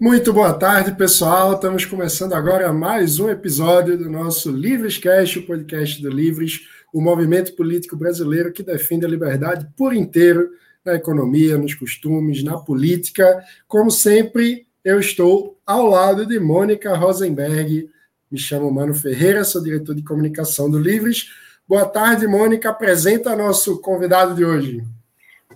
Muito boa tarde, pessoal. Estamos começando agora mais um episódio do nosso Livrescast, o podcast do Livres, o movimento político brasileiro que defende a liberdade por inteiro na economia, nos costumes, na política. Como sempre, eu estou ao lado de Mônica Rosenberg. Me chamo Mano Ferreira, sou diretor de comunicação do Livres. Boa tarde, Mônica. Apresenta nosso convidado de hoje.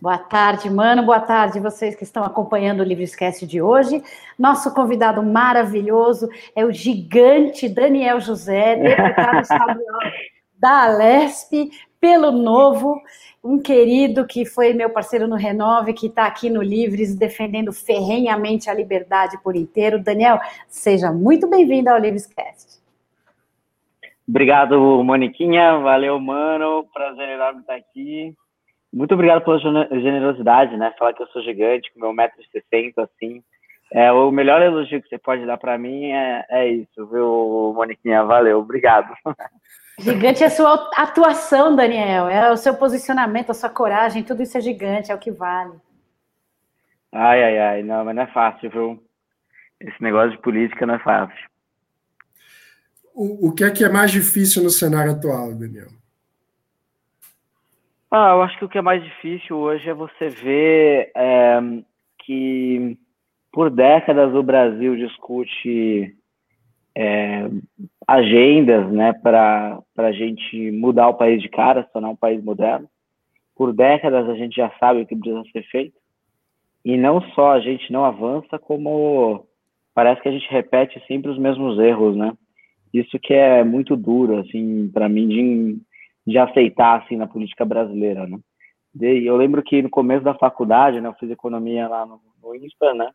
Boa tarde, mano. Boa tarde, vocês que estão acompanhando o Livro Esquece de hoje. Nosso convidado maravilhoso é o gigante Daniel José, deputado estadual da Alesp, pelo Novo, um querido que foi meu parceiro no Renove, que está aqui no Livres defendendo ferrenhamente a liberdade por inteiro. Daniel, seja muito bem-vindo ao Livrescast. Obrigado, Moniquinha. Valeu, mano. Prazer enorme estar aqui. Muito obrigado pela generosidade, né? Falar que eu sou gigante, com meu 1,60m, assim. É, o melhor elogio que você pode dar para mim é, é isso, viu, Moniquinha? Valeu, obrigado. Gigante é a sua atuação, Daniel, é o seu posicionamento, a sua coragem, tudo isso é gigante, é o que vale. Ai, ai, ai, não, mas não é fácil, viu? Esse negócio de política não é fácil. O, o que é que é mais difícil no cenário atual, Daniel? Ah, eu acho que o que é mais difícil hoje é você ver é, que por décadas o Brasil discute é, agendas né, para a gente mudar o país de cara, tornar um país moderno. Por décadas a gente já sabe o que precisa ser feito. E não só a gente não avança, como parece que a gente repete sempre os mesmos erros, né? Isso que é muito duro, assim, para mim, de de aceitar assim na política brasileira, né? E eu lembro que no começo da faculdade, né, eu fiz economia lá no, no INSPA, né?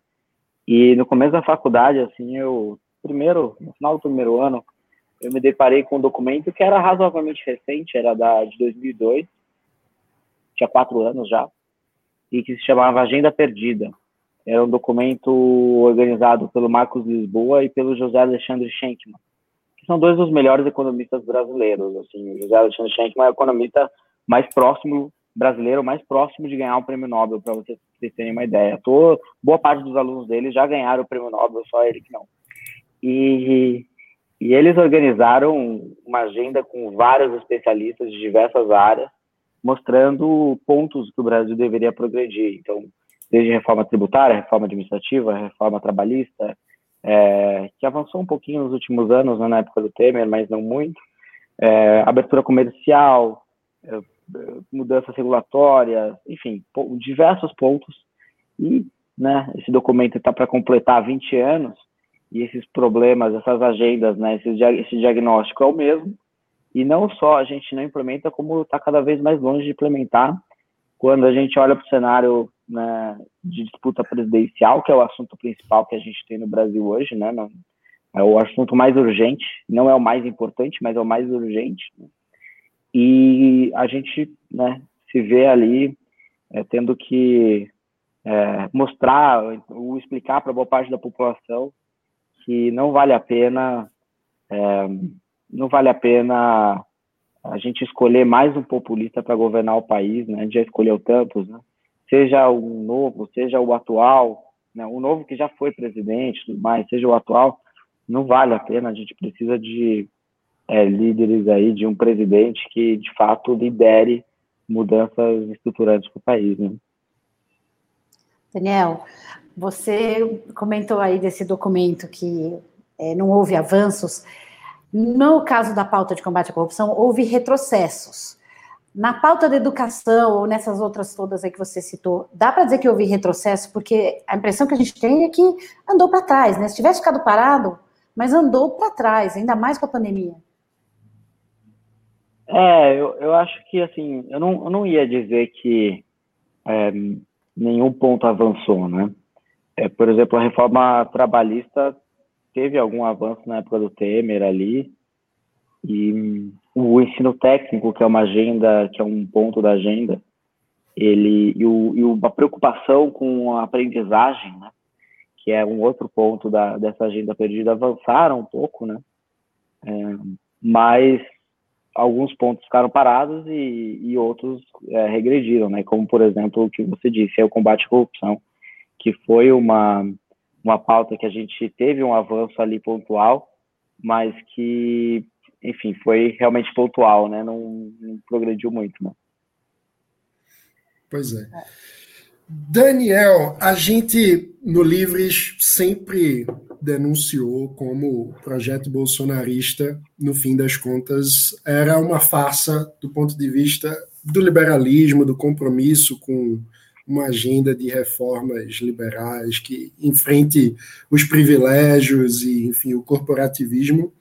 E no começo da faculdade, assim, eu primeiro, no final do primeiro ano, eu me deparei com um documento que era razoavelmente recente, era da de 2002, tinha quatro anos já, e que se chamava Agenda Perdida. Era um documento organizado pelo Marcos Lisboa e pelo José Alexandre Schenkman são dois dos melhores economistas brasileiros. Assim, o José Alexandre Schenkman é o economista mais próximo brasileiro, mais próximo de ganhar o prêmio Nobel, para vocês terem uma ideia. Tô, boa parte dos alunos dele já ganharam o prêmio Nobel, só ele que não. E, e eles organizaram uma agenda com vários especialistas de diversas áreas, mostrando pontos que o Brasil deveria progredir. Então, desde reforma tributária, reforma administrativa, reforma trabalhista, é, que avançou um pouquinho nos últimos anos, né, na época do Temer, mas não muito. É, abertura comercial, é, mudanças regulatórias, enfim, diversos pontos. E né, esse documento está para completar 20 anos, e esses problemas, essas agendas, né, esse, esse diagnóstico é o mesmo. E não só a gente não implementa, como está cada vez mais longe de implementar. Quando a gente olha para o cenário né, de disputa presidencial, que é o assunto principal que a gente tem no Brasil hoje, né? É o assunto mais urgente, não é o mais importante, mas é o mais urgente. Né? E a gente né, se vê ali é, tendo que é, mostrar ou explicar para boa parte da população que não vale a pena é, não vale a pena a gente escolher mais um populista para governar o país, né? A gente já escolheu tantos, né? seja o novo, seja o atual, né, o novo que já foi presidente, tudo mais, seja o atual, não vale a pena. A gente precisa de é, líderes aí, de um presidente que de fato lidere mudanças estruturantes para o país. Né? Daniel, você comentou aí desse documento que é, não houve avanços. No caso da pauta de combate à corrupção, houve retrocessos. Na pauta da educação ou nessas outras todas aí que você citou, dá para dizer que houve retrocesso? Porque a impressão que a gente tem é que andou para trás, né? Se tivesse ficado parado, mas andou para trás, ainda mais com a pandemia. É, eu, eu acho que, assim, eu não, eu não ia dizer que é, nenhum ponto avançou, né? É, por exemplo, a reforma trabalhista teve algum avanço na época do Temer ali, e o ensino técnico, que é uma agenda, que é um ponto da agenda, ele e, o, e a preocupação com a aprendizagem, né, que é um outro ponto da, dessa agenda perdida, avançaram um pouco, né, é, mas alguns pontos ficaram parados e, e outros é, regrediram, né? Como, por exemplo, o que você disse, é o combate à corrupção, que foi uma, uma pauta que a gente teve um avanço ali pontual, mas que, enfim, foi realmente pontual, né? Não, não progrediu muito, né? Pois é. Daniel, a gente no Livres sempre denunciou como o projeto bolsonarista, no fim das contas, era uma farsa do ponto de vista do liberalismo, do compromisso com uma agenda de reformas liberais que enfrente os privilégios e, enfim, o corporativismo.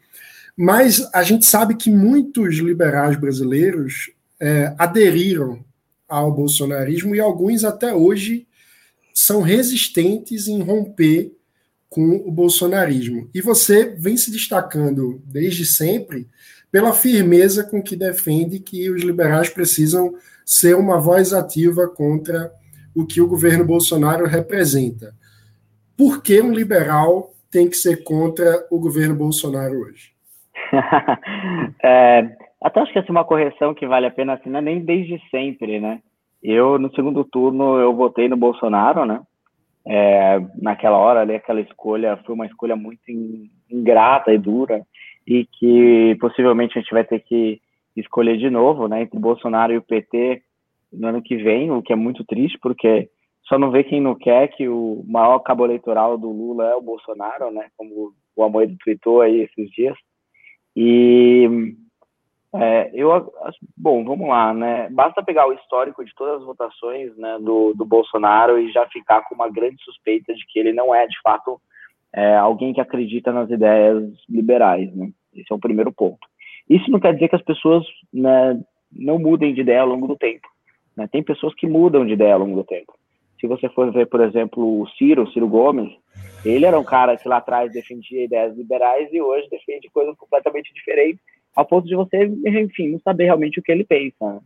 Mas a gente sabe que muitos liberais brasileiros é, aderiram ao bolsonarismo e alguns até hoje são resistentes em romper com o bolsonarismo. E você vem se destacando desde sempre pela firmeza com que defende que os liberais precisam ser uma voz ativa contra o que o governo Bolsonaro representa. Por que um liberal tem que ser contra o governo Bolsonaro hoje? é, até acho que essa é uma correção que vale a pena assim, é nem desde sempre, né? Eu, no segundo turno, eu votei no Bolsonaro, né? É, naquela hora ali, aquela escolha foi uma escolha muito ingrata e dura e que possivelmente a gente vai ter que escolher de novo, né? Entre o Bolsonaro e o PT no ano que vem, o que é muito triste, porque só não vê quem não quer que o maior cabo eleitoral do Lula é o Bolsonaro, né? Como o Amoedo tweetou aí esses dias. E é, eu, bom, vamos lá, né? Basta pegar o histórico de todas as votações né, do, do Bolsonaro e já ficar com uma grande suspeita de que ele não é, de fato, é, alguém que acredita nas ideias liberais, né? Esse é o primeiro ponto. Isso não quer dizer que as pessoas né, não mudem de ideia ao longo do tempo. Né? Tem pessoas que mudam de ideia ao longo do tempo. Se você for ver, por exemplo, o Ciro, o Ciro Gomes, ele era um cara que lá atrás defendia ideias liberais e hoje defende coisas completamente diferentes ao ponto de você, enfim, não saber realmente o que ele pensa. Né?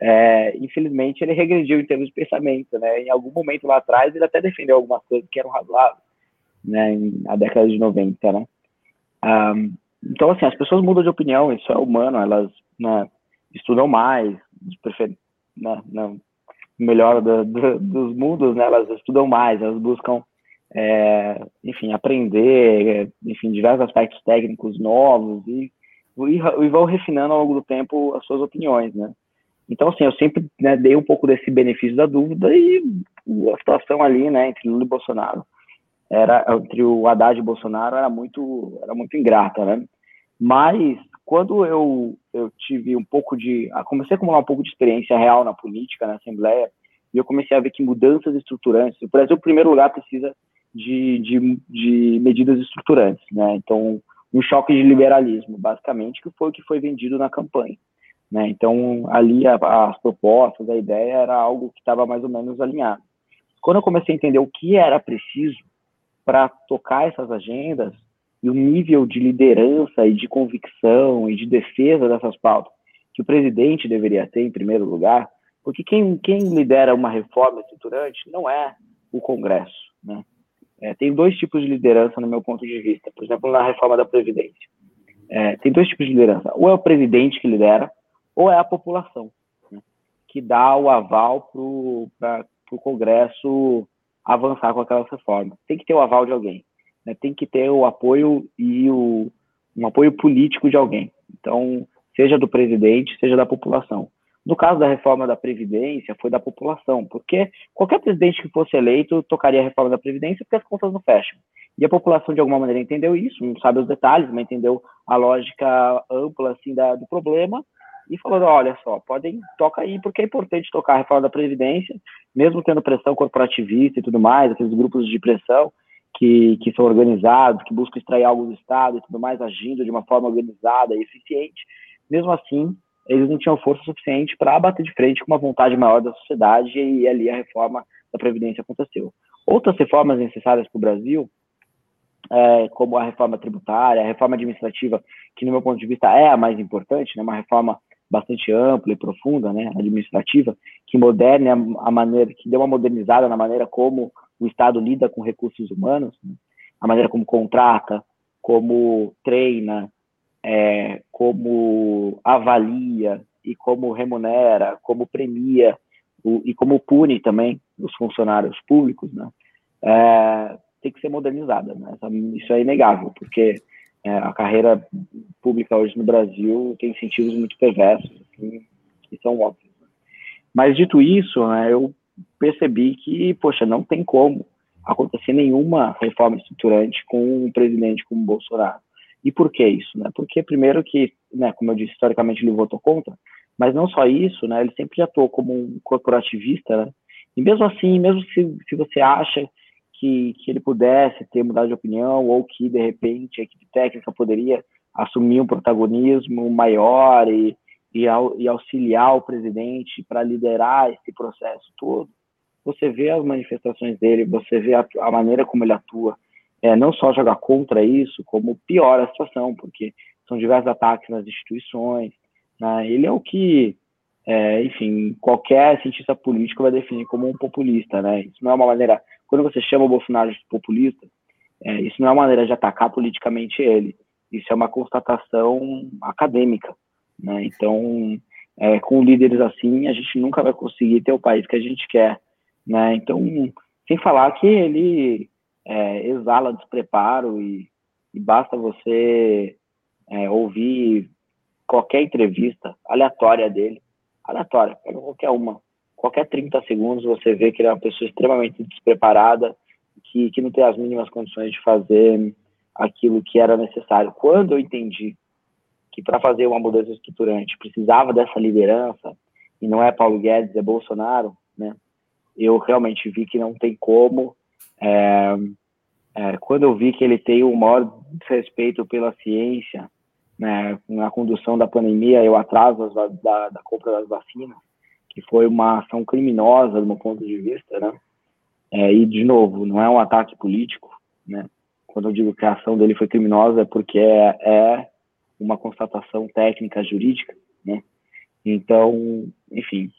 É, infelizmente, ele regrediu em termos de pensamento, né? Em algum momento lá atrás, ele até defendeu algumas coisas que eram razoáveis, né? Na década de 90, né? Um, então, assim, as pessoas mudam de opinião, isso é humano, elas né, estudam mais, prefer... né, não, melhor do, do, dos mundos, né? Elas estudam mais, elas buscam é, enfim, aprender, enfim, diversos aspectos técnicos novos e e, vão refinando ao longo do tempo as suas opiniões, né? Então, assim, eu sempre né, dei um pouco desse benefício da dúvida e a situação ali, né, entre Lula e Bolsonaro, era entre o Haddad e o Bolsonaro era muito, era muito ingrata, né? Mas quando eu, eu tive um pouco de, comecei a acumular um pouco de experiência real na política, na Assembleia, e eu comecei a ver que mudanças estruturantes, o Brasil, em primeiro lugar, precisa de, de, de medidas estruturantes, né? Então, um choque de liberalismo, basicamente, que foi o que foi vendido na campanha. Né? Então, ali a, as propostas, a ideia era algo que estava mais ou menos alinhado. Quando eu comecei a entender o que era preciso para tocar essas agendas e o nível de liderança e de convicção e de defesa dessas pautas que o presidente deveria ter em primeiro lugar, porque quem, quem lidera uma reforma estruturante não é o Congresso, né? É, tem dois tipos de liderança no meu ponto de vista. Por exemplo, na reforma da Previdência. É, tem dois tipos de liderança. Ou é o presidente que lidera, ou é a população, né, que dá o aval para o Congresso avançar com aquelas reformas. Tem que ter o aval de alguém. Né, tem que ter o apoio e o, um apoio político de alguém. Então, seja do presidente, seja da população. No caso da reforma da Previdência, foi da população, porque qualquer presidente que fosse eleito tocaria a reforma da Previdência porque as contas não fecham. E a população, de alguma maneira, entendeu isso, não sabe os detalhes, mas entendeu a lógica ampla assim, da, do problema e falou: olha só, podem, toca aí, porque é importante tocar a reforma da Previdência, mesmo tendo pressão corporativista e tudo mais, aqueles grupos de pressão que, que são organizados, que buscam extrair algo do Estado e tudo mais, agindo de uma forma organizada e eficiente. Mesmo assim, eles não tinham força suficiente para bater de frente com uma vontade maior da sociedade e ali a reforma da Previdência aconteceu. Outras reformas necessárias para o Brasil, é, como a reforma tributária, a reforma administrativa, que no meu ponto de vista é a mais importante, né, uma reforma bastante ampla e profunda, né, administrativa, que moderne a, maneira, que dê uma modernizada na maneira como o Estado lida com recursos humanos, né, a maneira como contrata, como treina, é, como avalia e como remunera, como premia o, e como pune também os funcionários públicos, né? É, tem que ser modernizada, né? Isso é inegável, porque é, a carreira pública hoje no Brasil tem incentivos muito perversos, assim, que são óbvios. Né? Mas dito isso, né, eu percebi que, poxa, não tem como acontecer nenhuma reforma estruturante com um presidente como Bolsonaro. E por que isso? Né? Porque, primeiro, que, né, como eu disse, historicamente ele votou contra, mas não só isso, né, ele sempre atuou como um corporativista, né? e mesmo assim, mesmo se, se você acha que, que ele pudesse ter mudado de opinião, ou que, de repente, a equipe técnica poderia assumir um protagonismo maior e, e, e auxiliar o presidente para liderar esse processo todo, você vê as manifestações dele, você vê a, a maneira como ele atua, é, não só jogar contra isso, como piora a situação, porque são diversos ataques nas instituições. Né? Ele é o que, é, enfim, qualquer cientista político vai definir como um populista. Né? Isso não é uma maneira. Quando você chama o Bolsonaro de populista, é, isso não é uma maneira de atacar politicamente ele. Isso é uma constatação acadêmica. Né? Então, é, com líderes assim, a gente nunca vai conseguir ter o país que a gente quer. Né? Então, sem falar que ele é, exala despreparo e, e basta você é, ouvir qualquer entrevista aleatória dele, aleatória, pega qualquer uma, qualquer 30 segundos você vê que ele é uma pessoa extremamente despreparada, que, que não tem as mínimas condições de fazer aquilo que era necessário. Quando eu entendi que para fazer uma mudança estruturante precisava dessa liderança, e não é Paulo Guedes, é Bolsonaro? Eu realmente vi que não tem como. É, é, quando eu vi que ele tem o maior respeito pela ciência, né, na condução da pandemia, eu atraso da, da compra das vacinas, que foi uma ação criminosa do meu ponto de vista, né? É, e de novo, não é um ataque político, né? Quando eu digo que a ação dele foi criminosa é porque é, é uma constatação técnica jurídica, né? Então, enfim,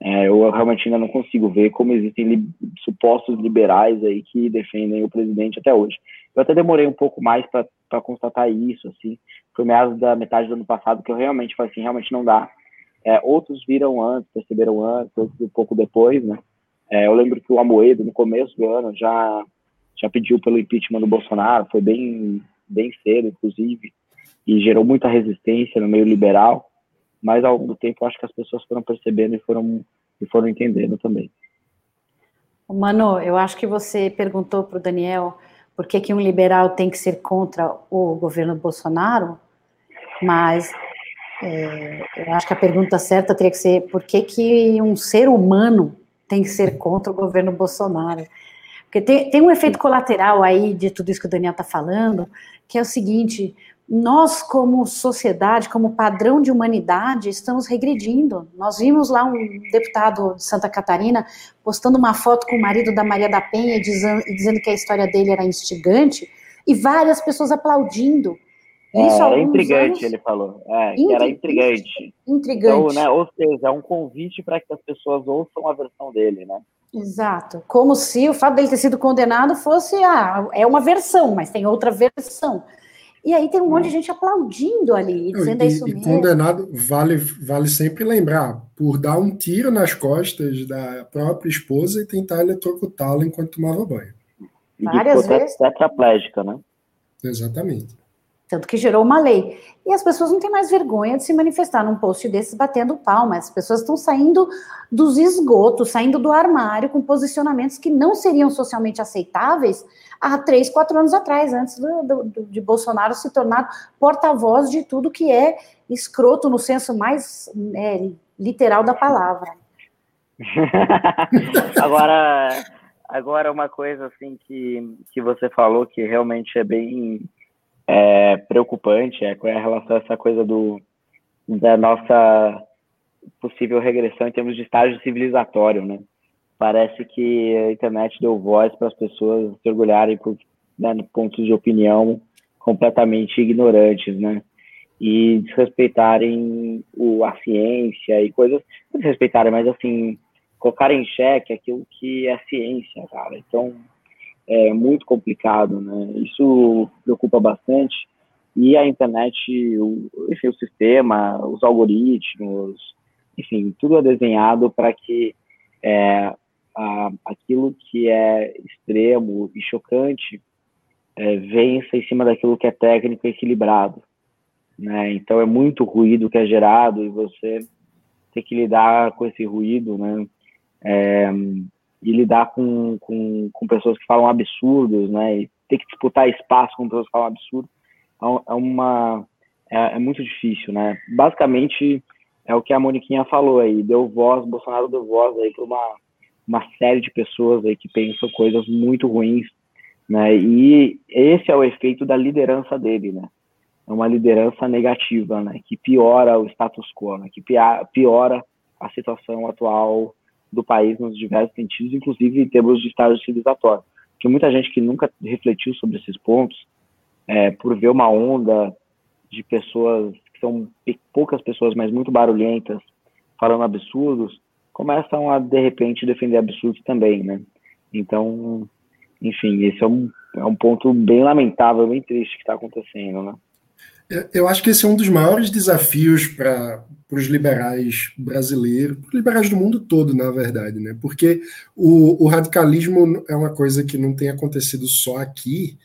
é, eu realmente ainda não consigo ver como existem li supostos liberais aí que defendem o presidente até hoje. Eu até demorei um pouco mais para constatar isso, assim, foi meados da metade do ano passado que eu realmente falei assim, realmente não dá. É, outros viram antes, perceberam antes, outros um pouco depois, né? É, eu lembro que o Amoedo, no começo do ano, já, já pediu pelo impeachment do Bolsonaro, foi bem, bem cedo, inclusive, e gerou muita resistência no meio liberal, mas ao longo do tempo acho que as pessoas foram percebendo e foram, e foram entendendo também. Mano, eu acho que você perguntou para o Daniel por que, que um liberal tem que ser contra o governo Bolsonaro, mas é, eu acho que a pergunta certa teria que ser por que, que um ser humano tem que ser contra o governo Bolsonaro? Porque tem, tem um efeito colateral aí de tudo isso que o Daniel está falando, que é o seguinte: nós, como sociedade, como padrão de humanidade, estamos regredindo. Nós vimos lá um deputado de Santa Catarina postando uma foto com o marido da Maria da Penha dizendo, dizendo que a história dele era instigante, e várias pessoas aplaudindo. É, Isso era intrigante, anos... ele falou. É, Intrig... era intrigante. Intrigante. Então, né, ou seja, é um convite para que as pessoas ouçam a versão dele, né? Exato. Como se o fato dele ter sido condenado fosse, ah, é uma versão, mas tem outra versão. E aí tem um monte de gente aplaudindo ali, dizendo é isso e, mesmo. E condenado, vale, vale sempre lembrar, por dar um tiro nas costas da própria esposa e tentar eletrocutá-la enquanto tomava banho. Várias vezes. Tetraplégica, né? Exatamente. Tanto que gerou uma lei. E as pessoas não têm mais vergonha de se manifestar num post desses batendo palmas. As pessoas estão saindo dos esgotos, saindo do armário com posicionamentos que não seriam socialmente aceitáveis há três, quatro anos atrás, antes do, do, de Bolsonaro se tornar porta-voz de tudo que é escroto no senso mais é, literal da palavra. agora, agora uma coisa assim que, que você falou que realmente é bem é, preocupante é com relação a essa coisa do, da nossa possível regressão em termos de estágio civilizatório, né? Parece que a internet deu voz para as pessoas se orgulharem por né, pontos de opinião completamente ignorantes, né? E desrespeitarem o, a ciência e coisas, não desrespeitarem, mas assim, colocarem em xeque aquilo que é ciência, cara. Então, é muito complicado, né? Isso preocupa bastante, e a internet, o, enfim, o sistema, os algoritmos, enfim, tudo é desenhado para que é, aquilo que é extremo e chocante é, vença em cima daquilo que é técnico e equilibrado. Né? Então é muito ruído que é gerado e você tem que lidar com esse ruído, né? É, e lidar com, com, com, pessoas que falam absurdos, né? E ter que disputar espaço com pessoas que falam absurdos é, é uma é, é, muito difícil, né? Basicamente é o que a Moniquinha falou aí, deu voz, Bolsonaro deu voz aí para uma uma série de pessoas aí que pensam coisas muito ruins, né? E esse é o efeito da liderança dele, né? é uma liderança negativa, né, que piora o status quo, né, que piora a situação atual do país nos diversos sentidos, inclusive em termos de estado civilizatório. Porque muita gente que nunca refletiu sobre esses pontos, é, por ver uma onda de pessoas, que são poucas pessoas, mas muito barulhentas, falando absurdos, começam a, de repente, defender absurdos também, né? Então, enfim, esse é um, é um ponto bem lamentável, bem triste que está acontecendo, né? Eu acho que esse é um dos maiores desafios para os liberais brasileiros, para os liberais do mundo todo, na verdade, né? Porque o, o, radicalismo é uma coisa que não tem acontecido só aqui,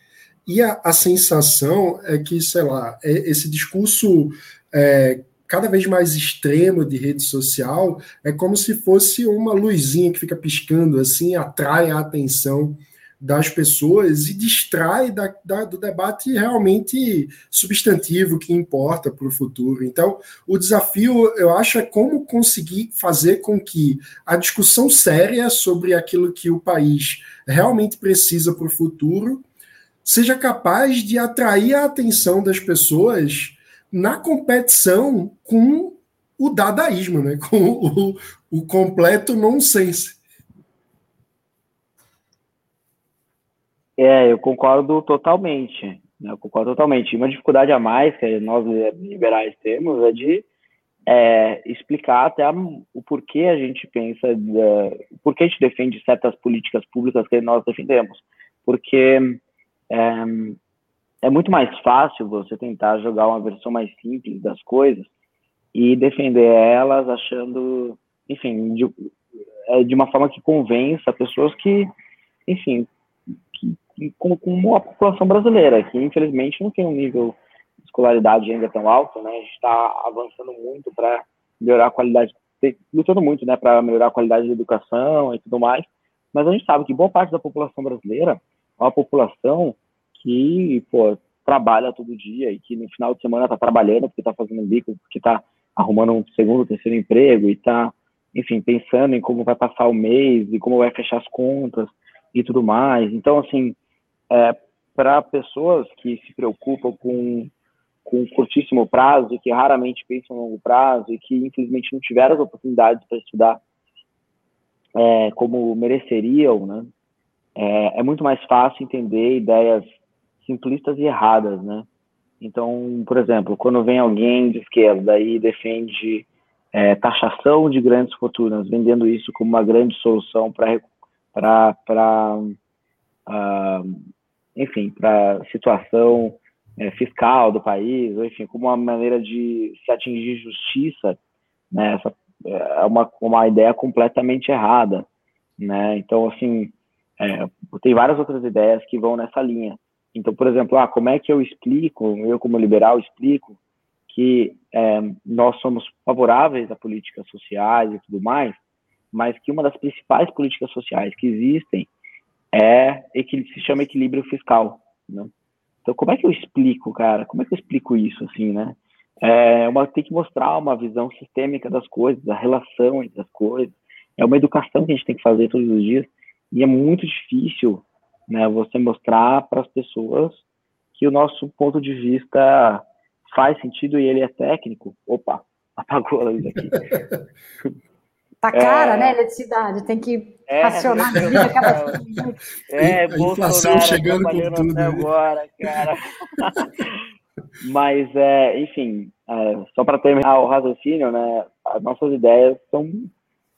e a, a sensação é que, sei lá, é, esse discurso é, cada vez mais extremo de rede social é como se fosse uma luzinha que fica piscando assim, atrai a atenção das pessoas e distrai da, da, do debate realmente substantivo que importa para o futuro. Então, o desafio, eu acho, é como conseguir fazer com que a discussão séria sobre aquilo que o país realmente precisa para o futuro seja capaz de atrair a atenção das pessoas na competição com o dadaísmo, né? com o, o completo nonsense. É, eu concordo totalmente. Né? Eu concordo totalmente. Uma dificuldade a mais que nós liberais temos é de é, explicar até a, o porquê a gente pensa, o porquê a gente defende certas políticas públicas que nós defendemos. Porque é, é muito mais fácil você tentar jogar uma versão mais simples das coisas e defender elas achando, enfim, de, é, de uma forma que convença pessoas que, enfim, com, com a população brasileira, que infelizmente não tem um nível de escolaridade ainda tão alto, né? A gente está avançando muito para melhorar a qualidade, lutando muito, né, para melhorar a qualidade da educação e tudo mais. Mas a gente sabe que boa parte da população brasileira é uma população que, pô, trabalha todo dia e que no final de semana está trabalhando porque está fazendo um bico, porque está arrumando um segundo, terceiro emprego e está, enfim, pensando em como vai passar o mês e como vai fechar as contas e tudo mais. Então, assim, é, para pessoas que se preocupam com, com curtíssimo prazo, que raramente pensam no longo prazo e que infelizmente não tiveram as oportunidades para estudar é, como mereceriam, né? É, é, muito mais fácil entender ideias simplistas e erradas, né? Então, por exemplo, quando vem alguém de esquerda e defende é, taxação de grandes fortunas, vendendo isso como uma grande solução para para uh, enfim para situação é, fiscal do país ou enfim como uma maneira de se atingir justiça né? Essa é uma uma ideia completamente errada né? Então assim é, tem várias outras ideias que vão nessa linha então por exemplo ah como é que eu explico eu como liberal explico que é, nós somos favoráveis a políticas sociais e tudo mais mas que uma das principais políticas sociais que existem é que se chama equilíbrio fiscal, né? Então, como é que eu explico, cara? Como é que eu explico isso, assim, né? É uma, tem que mostrar uma visão sistêmica das coisas, da relação entre as coisas. É uma educação que a gente tem que fazer todos os dias. E é muito difícil, né, você mostrar para as pessoas que o nosso ponto de vista faz sentido e ele é técnico. Opa, apagou a luz aqui. Tá cara, é... né, eletricidade, tem que é, racionar a vida cada É, a inflação chegando com tudo. Até né? agora, cara. Mas, é, enfim, é, só para terminar o raciocínio, né, as nossas ideias são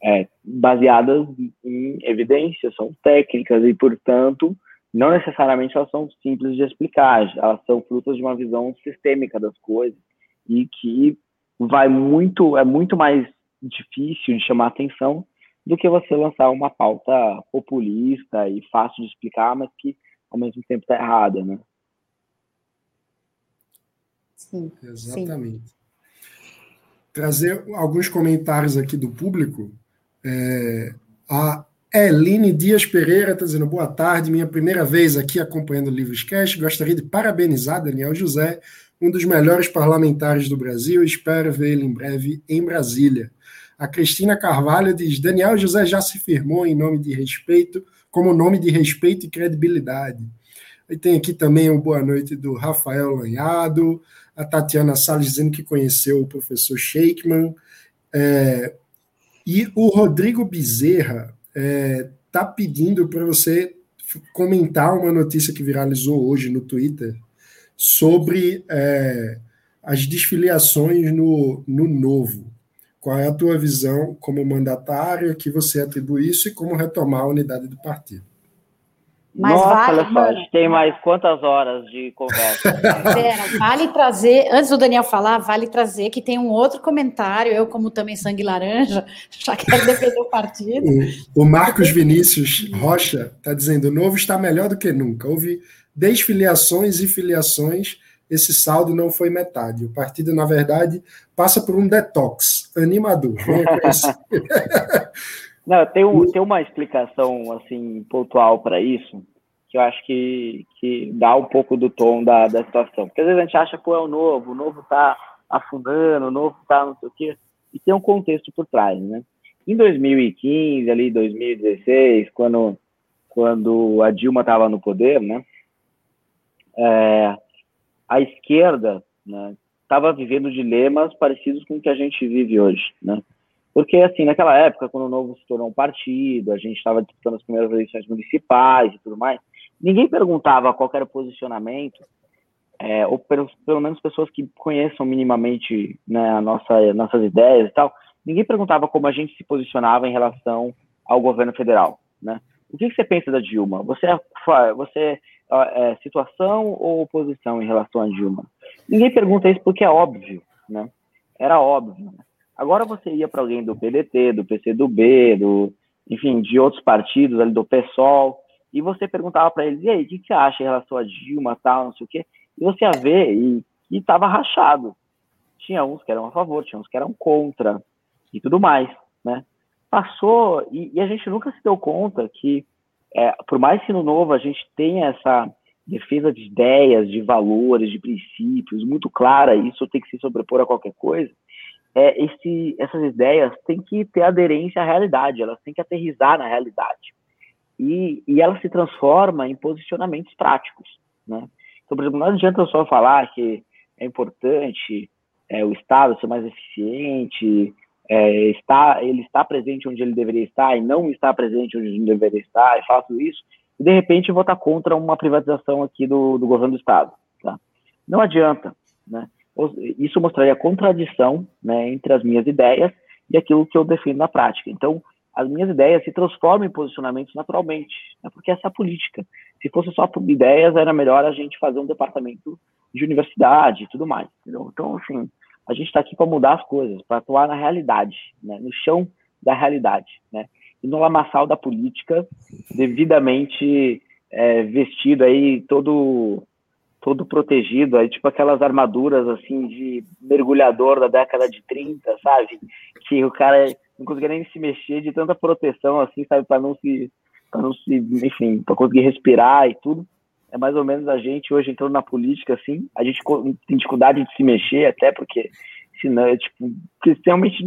é, baseadas em evidências, são técnicas e, portanto, não necessariamente elas são simples de explicar, elas são frutos de uma visão sistêmica das coisas e que vai muito, é muito mais difícil de chamar atenção do que você lançar uma pauta populista e fácil de explicar, mas que ao mesmo tempo está errada, né? Sim. Exatamente. Sim. Trazer alguns comentários aqui do público. É, a Eline Dias Pereira está dizendo boa tarde, minha primeira vez aqui acompanhando o Livros Cast. Gostaria de parabenizar Daniel José, um dos melhores parlamentares do Brasil. Espero vê-lo em breve em Brasília. A Cristina Carvalho diz: Daniel José já se firmou em nome de respeito, como nome de respeito e credibilidade. E tem aqui também o boa noite do Rafael Lanhado, a Tatiana Salles dizendo que conheceu o professor Sheikman. É, e o Rodrigo Bezerra está é, tá pedindo para você comentar uma notícia que viralizou hoje no Twitter sobre é, as desfiliações no, no Novo. Qual é a tua visão como mandatário que você atribui isso e como retomar a unidade do partido? Mas Nossa, vale, olha só, a gente tem mais quantas horas de conversa? Pera, vale trazer, antes do Daniel falar, vale trazer que tem um outro comentário, eu como também sangue laranja, já quero defender o partido. O, o Marcos Vinícius Rocha está dizendo, o novo está melhor do que nunca, houve desfiliações e filiações, esse saldo não foi metade. O partido, na verdade, passa por um detox animador. Não, tem, um, tem uma explicação assim pontual para isso que eu acho que, que dá um pouco do tom da, da situação. Porque às vezes a gente acha, que é o novo, o novo está afundando, o novo está não sei o quê, e tem um contexto por trás, né? Em 2015, ali 2016, quando, quando a Dilma estava no poder, né? É, a esquerda estava né, vivendo dilemas parecidos com o que a gente vive hoje, né? Porque, assim, naquela época, quando o Novo se tornou um partido, a gente estava disputando as primeiras eleições municipais e tudo mais, ninguém perguntava qual era o posicionamento, é, ou pelo, pelo, menos pessoas que conheçam minimamente né, a nossa, nossas ideias e tal, ninguém perguntava como a gente se posicionava em relação ao governo federal, né? O que, que você pensa da Dilma? Você é, você é situação ou oposição em relação a Dilma? Ninguém pergunta isso porque é óbvio, né? Era óbvio. Né? Agora você ia para alguém do PDT, do PCdoB, do, enfim, de outros partidos, ali do PSOL, e você perguntava para eles, e aí, o que, que você acha em relação a Dilma, tal, não sei o quê, e você ia ver e estava rachado. Tinha uns que eram a favor, tinha uns que eram contra, e tudo mais, né? Passou, e, e a gente nunca se deu conta que, é, por mais que no novo a gente tenha essa defesa de ideias, de valores, de princípios muito clara, isso tem que se sobrepor a qualquer coisa, é, esse, essas ideias têm que ter aderência à realidade, elas têm que aterrizar na realidade. E, e elas se transformam em posicionamentos práticos. Né? Então, por exemplo, não adianta só falar que é importante é, o Estado ser mais eficiente, é, está, ele está presente onde ele deveria estar e não está presente onde ele deveria estar, e faço isso, e de repente votar contra uma privatização aqui do, do governo do Estado. Tá? Não adianta. Né? Isso mostraria a contradição né, entre as minhas ideias e aquilo que eu defendo na prática. Então, as minhas ideias se transformam em posicionamentos naturalmente, né, porque essa é a política. Se fosse só por ideias, era melhor a gente fazer um departamento de universidade e tudo mais. Entendeu? Então, assim, a gente está aqui para mudar as coisas, para atuar na realidade, né, no chão da realidade, né, e no lamaçal da política, devidamente é, vestido aí todo todo protegido, aí tipo aquelas armaduras assim de mergulhador da década de 30, sabe? Que o cara não conseguia nem se mexer de tanta proteção assim, sabe, para não se para não se, enfim, para conseguir respirar e tudo. É mais ou menos a gente hoje entrando na política assim, a gente tem dificuldade de se mexer até porque senão é tipo, realmente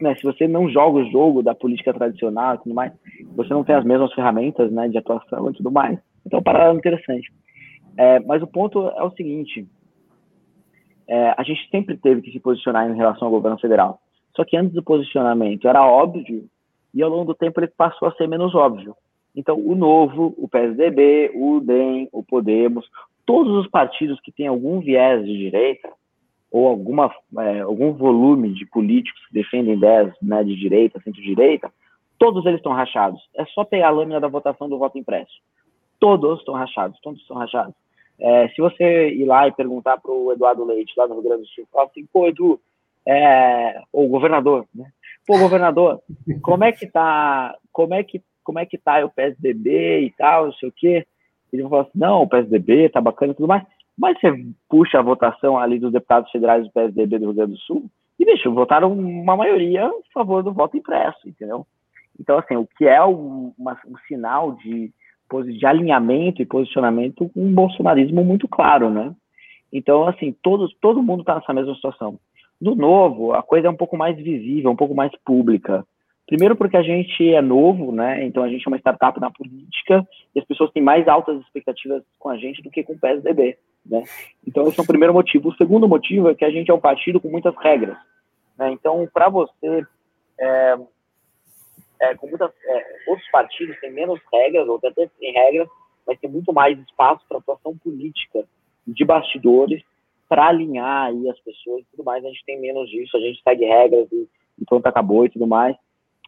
né, se você não joga o jogo da política tradicional e tudo mais, você não tem as mesmas ferramentas, né, de atuação e tudo mais. Então, é parada interessante. É, mas o ponto é o seguinte: é, a gente sempre teve que se posicionar em relação ao governo federal. Só que antes do posicionamento era óbvio e ao longo do tempo ele passou a ser menos óbvio. Então, o Novo, o PSDB, o DEM, o Podemos, todos os partidos que têm algum viés de direita ou alguma, é, algum volume de políticos que defendem ideias né, de direita, centro-direita, todos eles estão rachados. É só pegar a lâmina da votação do voto impresso todos estão rachados, todos estão rachados. É, se você ir lá e perguntar para o Eduardo Leite, lá no Rio Grande do Sul, fala assim, pô, Edu, é, ou governador, né? Pô, governador, como é que tá, como é que, como é que tá o PSDB e tal, não sei o quê? Ele vai falar assim, não, o PSDB tá bacana e tudo mais, mas você puxa a votação ali dos deputados federais do PSDB do Rio Grande do Sul e, deixa, votaram uma maioria a favor do voto impresso, entendeu? Então, assim, o que é um, uma, um sinal de, de alinhamento e posicionamento com um bolsonarismo muito claro, né? Então, assim, todos, todo mundo está nessa mesma situação. No novo, a coisa é um pouco mais visível, um pouco mais pública. Primeiro porque a gente é novo, né? Então a gente é uma startup na política e as pessoas têm mais altas expectativas com a gente do que com o PSDB, né? Então esse é o primeiro motivo. O segundo motivo é que a gente é um partido com muitas regras. Né? Então, para você, é, é, com muitas, é, outros partidos têm menos regras, ou até tem regras, mas tem muito mais espaço para atuação política de bastidores para alinhar aí as pessoas e tudo mais, a gente tem menos disso, a gente segue regras e, e pronto, acabou e tudo mais.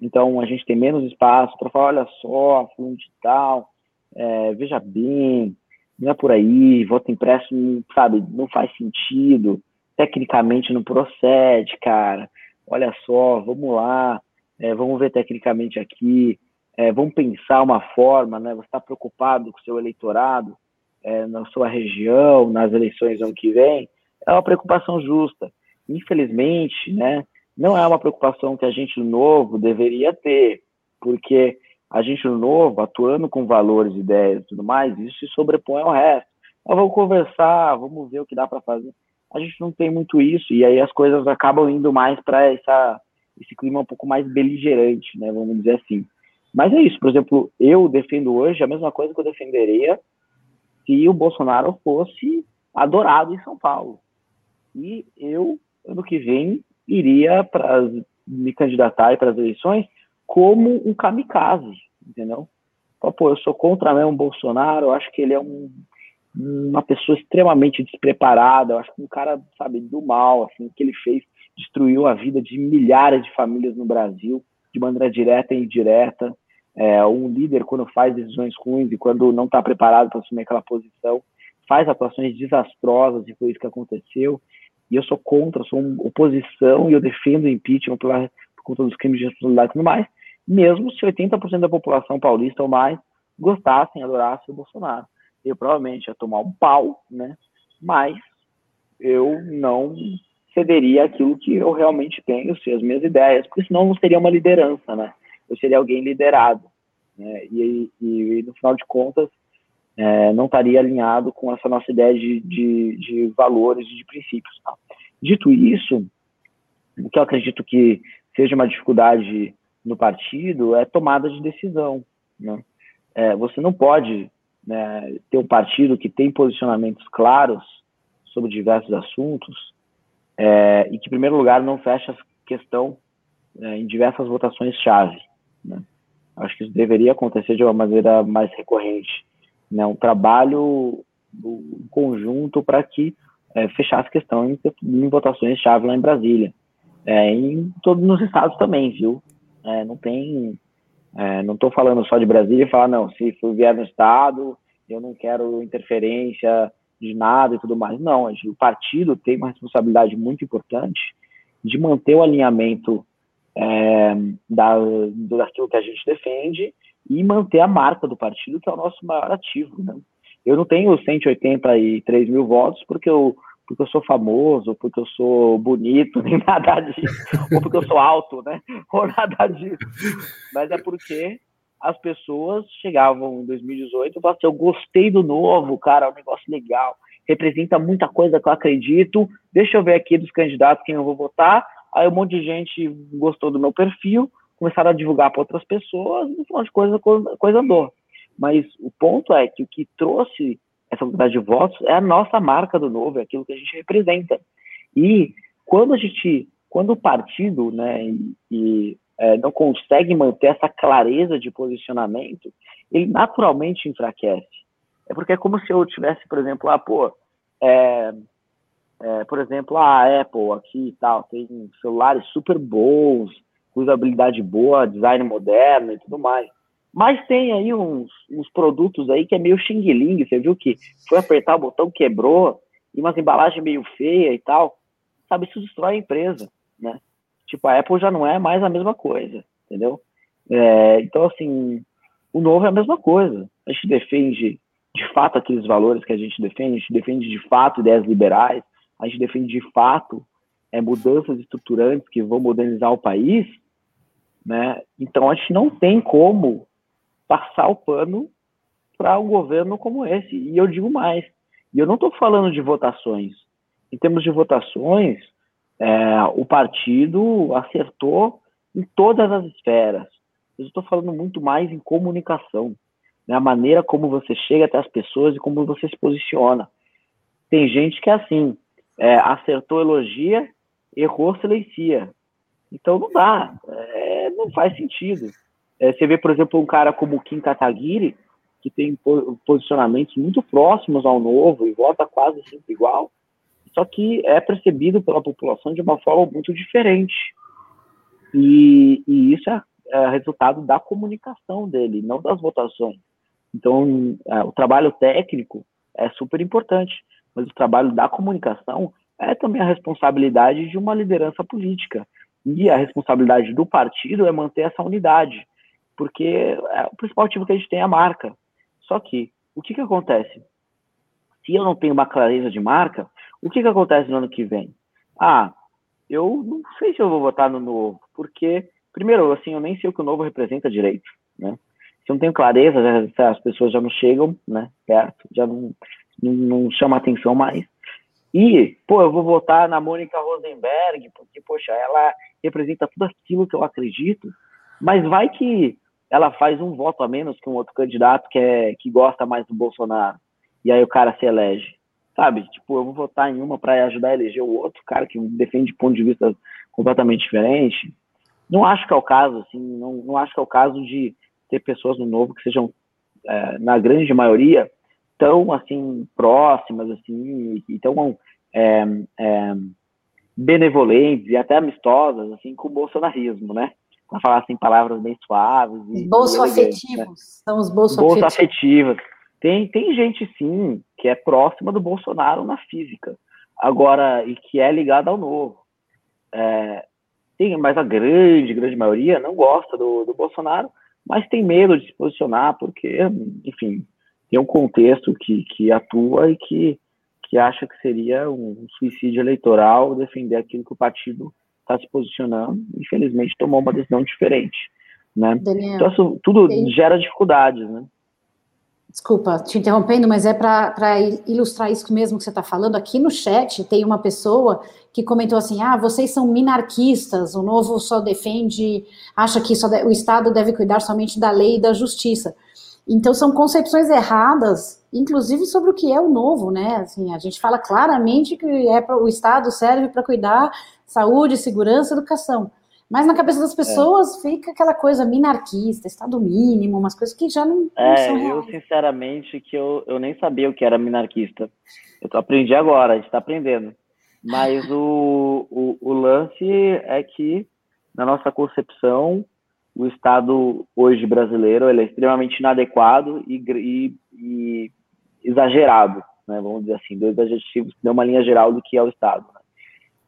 Então a gente tem menos espaço para falar, olha só, fulano de tal, é, veja bem, não é por aí, voto impresso, sabe, não faz sentido, tecnicamente não procede, cara. Olha só, vamos lá, é, vamos ver tecnicamente aqui, é, vamos pensar uma forma, né? Você está preocupado com o seu eleitorado é, na sua região, nas eleições ano que vem, é uma preocupação justa. Infelizmente, né, não é uma preocupação que a gente novo deveria ter, porque a gente novo, atuando com valores, ideias e tudo mais, isso se sobrepõe ao resto. Vamos conversar, vamos ver o que dá para fazer. A gente não tem muito isso, e aí as coisas acabam indo mais para esse clima um pouco mais beligerante, né, vamos dizer assim. Mas é isso, por exemplo, eu defendo hoje a mesma coisa que eu defenderia se o Bolsonaro fosse adorado em São Paulo. E eu, ano que vem, iria para me candidatar para as eleições como um kamikaze, entendeu? Pô, eu sou contra mesmo o Bolsonaro, eu acho que ele é um, uma pessoa extremamente despreparada, eu acho que um cara, sabe, do mal, assim, o que ele fez, destruiu a vida de milhares de famílias no Brasil, de maneira direta e indireta. É, um líder, quando faz decisões ruins e quando não está preparado para assumir aquela posição, faz atuações desastrosas, e foi isso que aconteceu e eu sou contra, sou oposição e eu defendo o impeachment por, por conta dos crimes de responsabilidade e tudo mais, mesmo se 80% da população paulista ou mais gostassem, adorassem o Bolsonaro. Eu provavelmente ia tomar um pau, né? Mas eu não cederia aquilo que eu realmente tenho, as minhas ideias, porque senão não seria uma liderança, né? Eu seria alguém liderado. Né? E, e, e no final de contas, é, não estaria alinhado com essa nossa ideia de, de, de valores e de princípios. Tá? Dito isso, o que eu acredito que seja uma dificuldade no partido é tomada de decisão. Né? É, você não pode né, ter um partido que tem posicionamentos claros sobre diversos assuntos é, e que, em primeiro lugar, não fecha a questão é, em diversas votações-chave. Né? Acho que isso deveria acontecer de uma maneira mais recorrente né, um trabalho em conjunto para que é, fechasse questão em, em votações-chave lá em Brasília. É, em todos os estados também, viu? É, não tem. É, não estou falando só de Brasília e falar, não, se vier no estado, eu não quero interferência de nada e tudo mais. Não, o partido tem uma responsabilidade muito importante de manter o alinhamento é, da, daquilo que a gente defende e manter a marca do partido, que é o nosso maior ativo. Né? Eu não tenho 183 mil votos porque eu, porque eu sou famoso, porque eu sou bonito, nem nada disso, ou porque eu sou alto, né? Ou nada disso. Mas é porque as pessoas chegavam em 2018 e falavam assim, eu gostei do novo, cara, é um negócio legal, representa muita coisa que eu acredito, deixa eu ver aqui dos candidatos quem eu vou votar, aí um monte de gente gostou do meu perfil, começaram a divulgar para outras pessoas, e no final de coisa, coisa andou. Mas o ponto é que o que trouxe essa quantidade de votos é a nossa marca do novo, é aquilo que a gente representa. E quando a gente, quando o partido, né, e, e é, não consegue manter essa clareza de posicionamento, ele naturalmente enfraquece. É porque é como se eu tivesse, por exemplo, ah, pô, é, é, por exemplo, a Apple aqui e tal, tem celulares super bons, usabilidade boa, design moderno e tudo mais. Mas tem aí uns, uns produtos aí que é meio xing-ling, você viu que foi apertar o botão, quebrou, e umas embalagens meio feia e tal. Sabe, isso destrói a empresa, né? Tipo, a Apple já não é mais a mesma coisa, entendeu? É, então, assim, o novo é a mesma coisa. A gente defende, de fato, aqueles valores que a gente defende, a gente defende, de fato, ideias liberais, a gente defende, de fato, é, mudanças estruturantes que vão modernizar o país, né? Então, a gente não tem como passar o pano para um governo como esse. E eu digo mais, e eu não estou falando de votações. Em termos de votações, é, o partido acertou em todas as esferas. Eu estou falando muito mais em comunicação, né? a maneira como você chega até as pessoas e como você se posiciona. Tem gente que é assim, é, acertou elogia, errou silencia. Então não dá, é, não faz sentido. É, você vê, por exemplo, um cara como Kim Kataguiri, que tem posicionamentos muito próximos ao novo e vota quase sempre igual, só que é percebido pela população de uma forma muito diferente. E, e isso é, é, resultado da comunicação dele, não das votações. Então, é, o trabalho técnico é super importante, mas o trabalho da comunicação é também a responsabilidade de uma liderança política. E a responsabilidade do partido é manter essa unidade porque é, o principal ativo que a gente tem é a marca. Só que, o que, que acontece? Se eu não tenho uma clareza de marca, o que, que acontece no ano que vem? Ah, eu não sei se eu vou votar no novo, porque, primeiro, assim, eu nem sei o que o novo representa direito, né? Se eu não tenho clareza, as pessoas já não chegam, né, perto, já não, não, não chama atenção mais. E, pô, eu vou votar na Mônica Rosenberg, porque, poxa, ela representa tudo aquilo que eu acredito, mas vai que ela faz um voto a menos que um outro candidato que, é, que gosta mais do Bolsonaro. E aí o cara se elege. Sabe? Tipo, eu vou votar em uma para ajudar a eleger o outro cara que defende de ponto de vista completamente diferente. Não acho que é o caso, assim, não, não acho que é o caso de ter pessoas no novo que sejam, é, na grande maioria, tão, assim, próximas, assim, e tão é, é, benevolentes e até amistosas, assim, com o bolsonarismo, né? para falar assim palavras bem suaves. E, bolso afetivos, né? são os bolso, bolso afetivos. Tem, tem gente, sim, que é próxima do Bolsonaro na física, agora, e que é ligada ao novo. É, tem, mas a grande, grande maioria não gosta do, do Bolsonaro, mas tem medo de se posicionar, porque, enfim, tem um contexto que, que atua e que, que acha que seria um suicídio eleitoral defender aquilo que o partido está se posicionando, infelizmente tomou uma decisão diferente, né? Daniel, então isso tudo tem... gera dificuldades, né? Desculpa, te interrompendo, mas é para ilustrar isso mesmo que você está falando. Aqui no chat tem uma pessoa que comentou assim: ah, vocês são minarquistas, o novo só defende, acha que de, o Estado deve cuidar somente da lei e da justiça. Então são concepções erradas, inclusive sobre o que é o novo, né? Assim, a gente fala claramente que é pra, o Estado serve para cuidar saúde, segurança, educação. Mas na cabeça das pessoas é. fica aquela coisa minarquista, estado mínimo, umas coisas que já não, é, são reais. Eu, sinceramente, que eu, eu nem sabia o que era minarquista. Eu aprendi agora, a gente está aprendendo. Mas o, o, o lance é que, na nossa concepção, o Estado hoje brasileiro ele é extremamente inadequado e, e, e exagerado, né? vamos dizer assim, dois adjetivos que dão uma linha geral do que é o Estado. Né?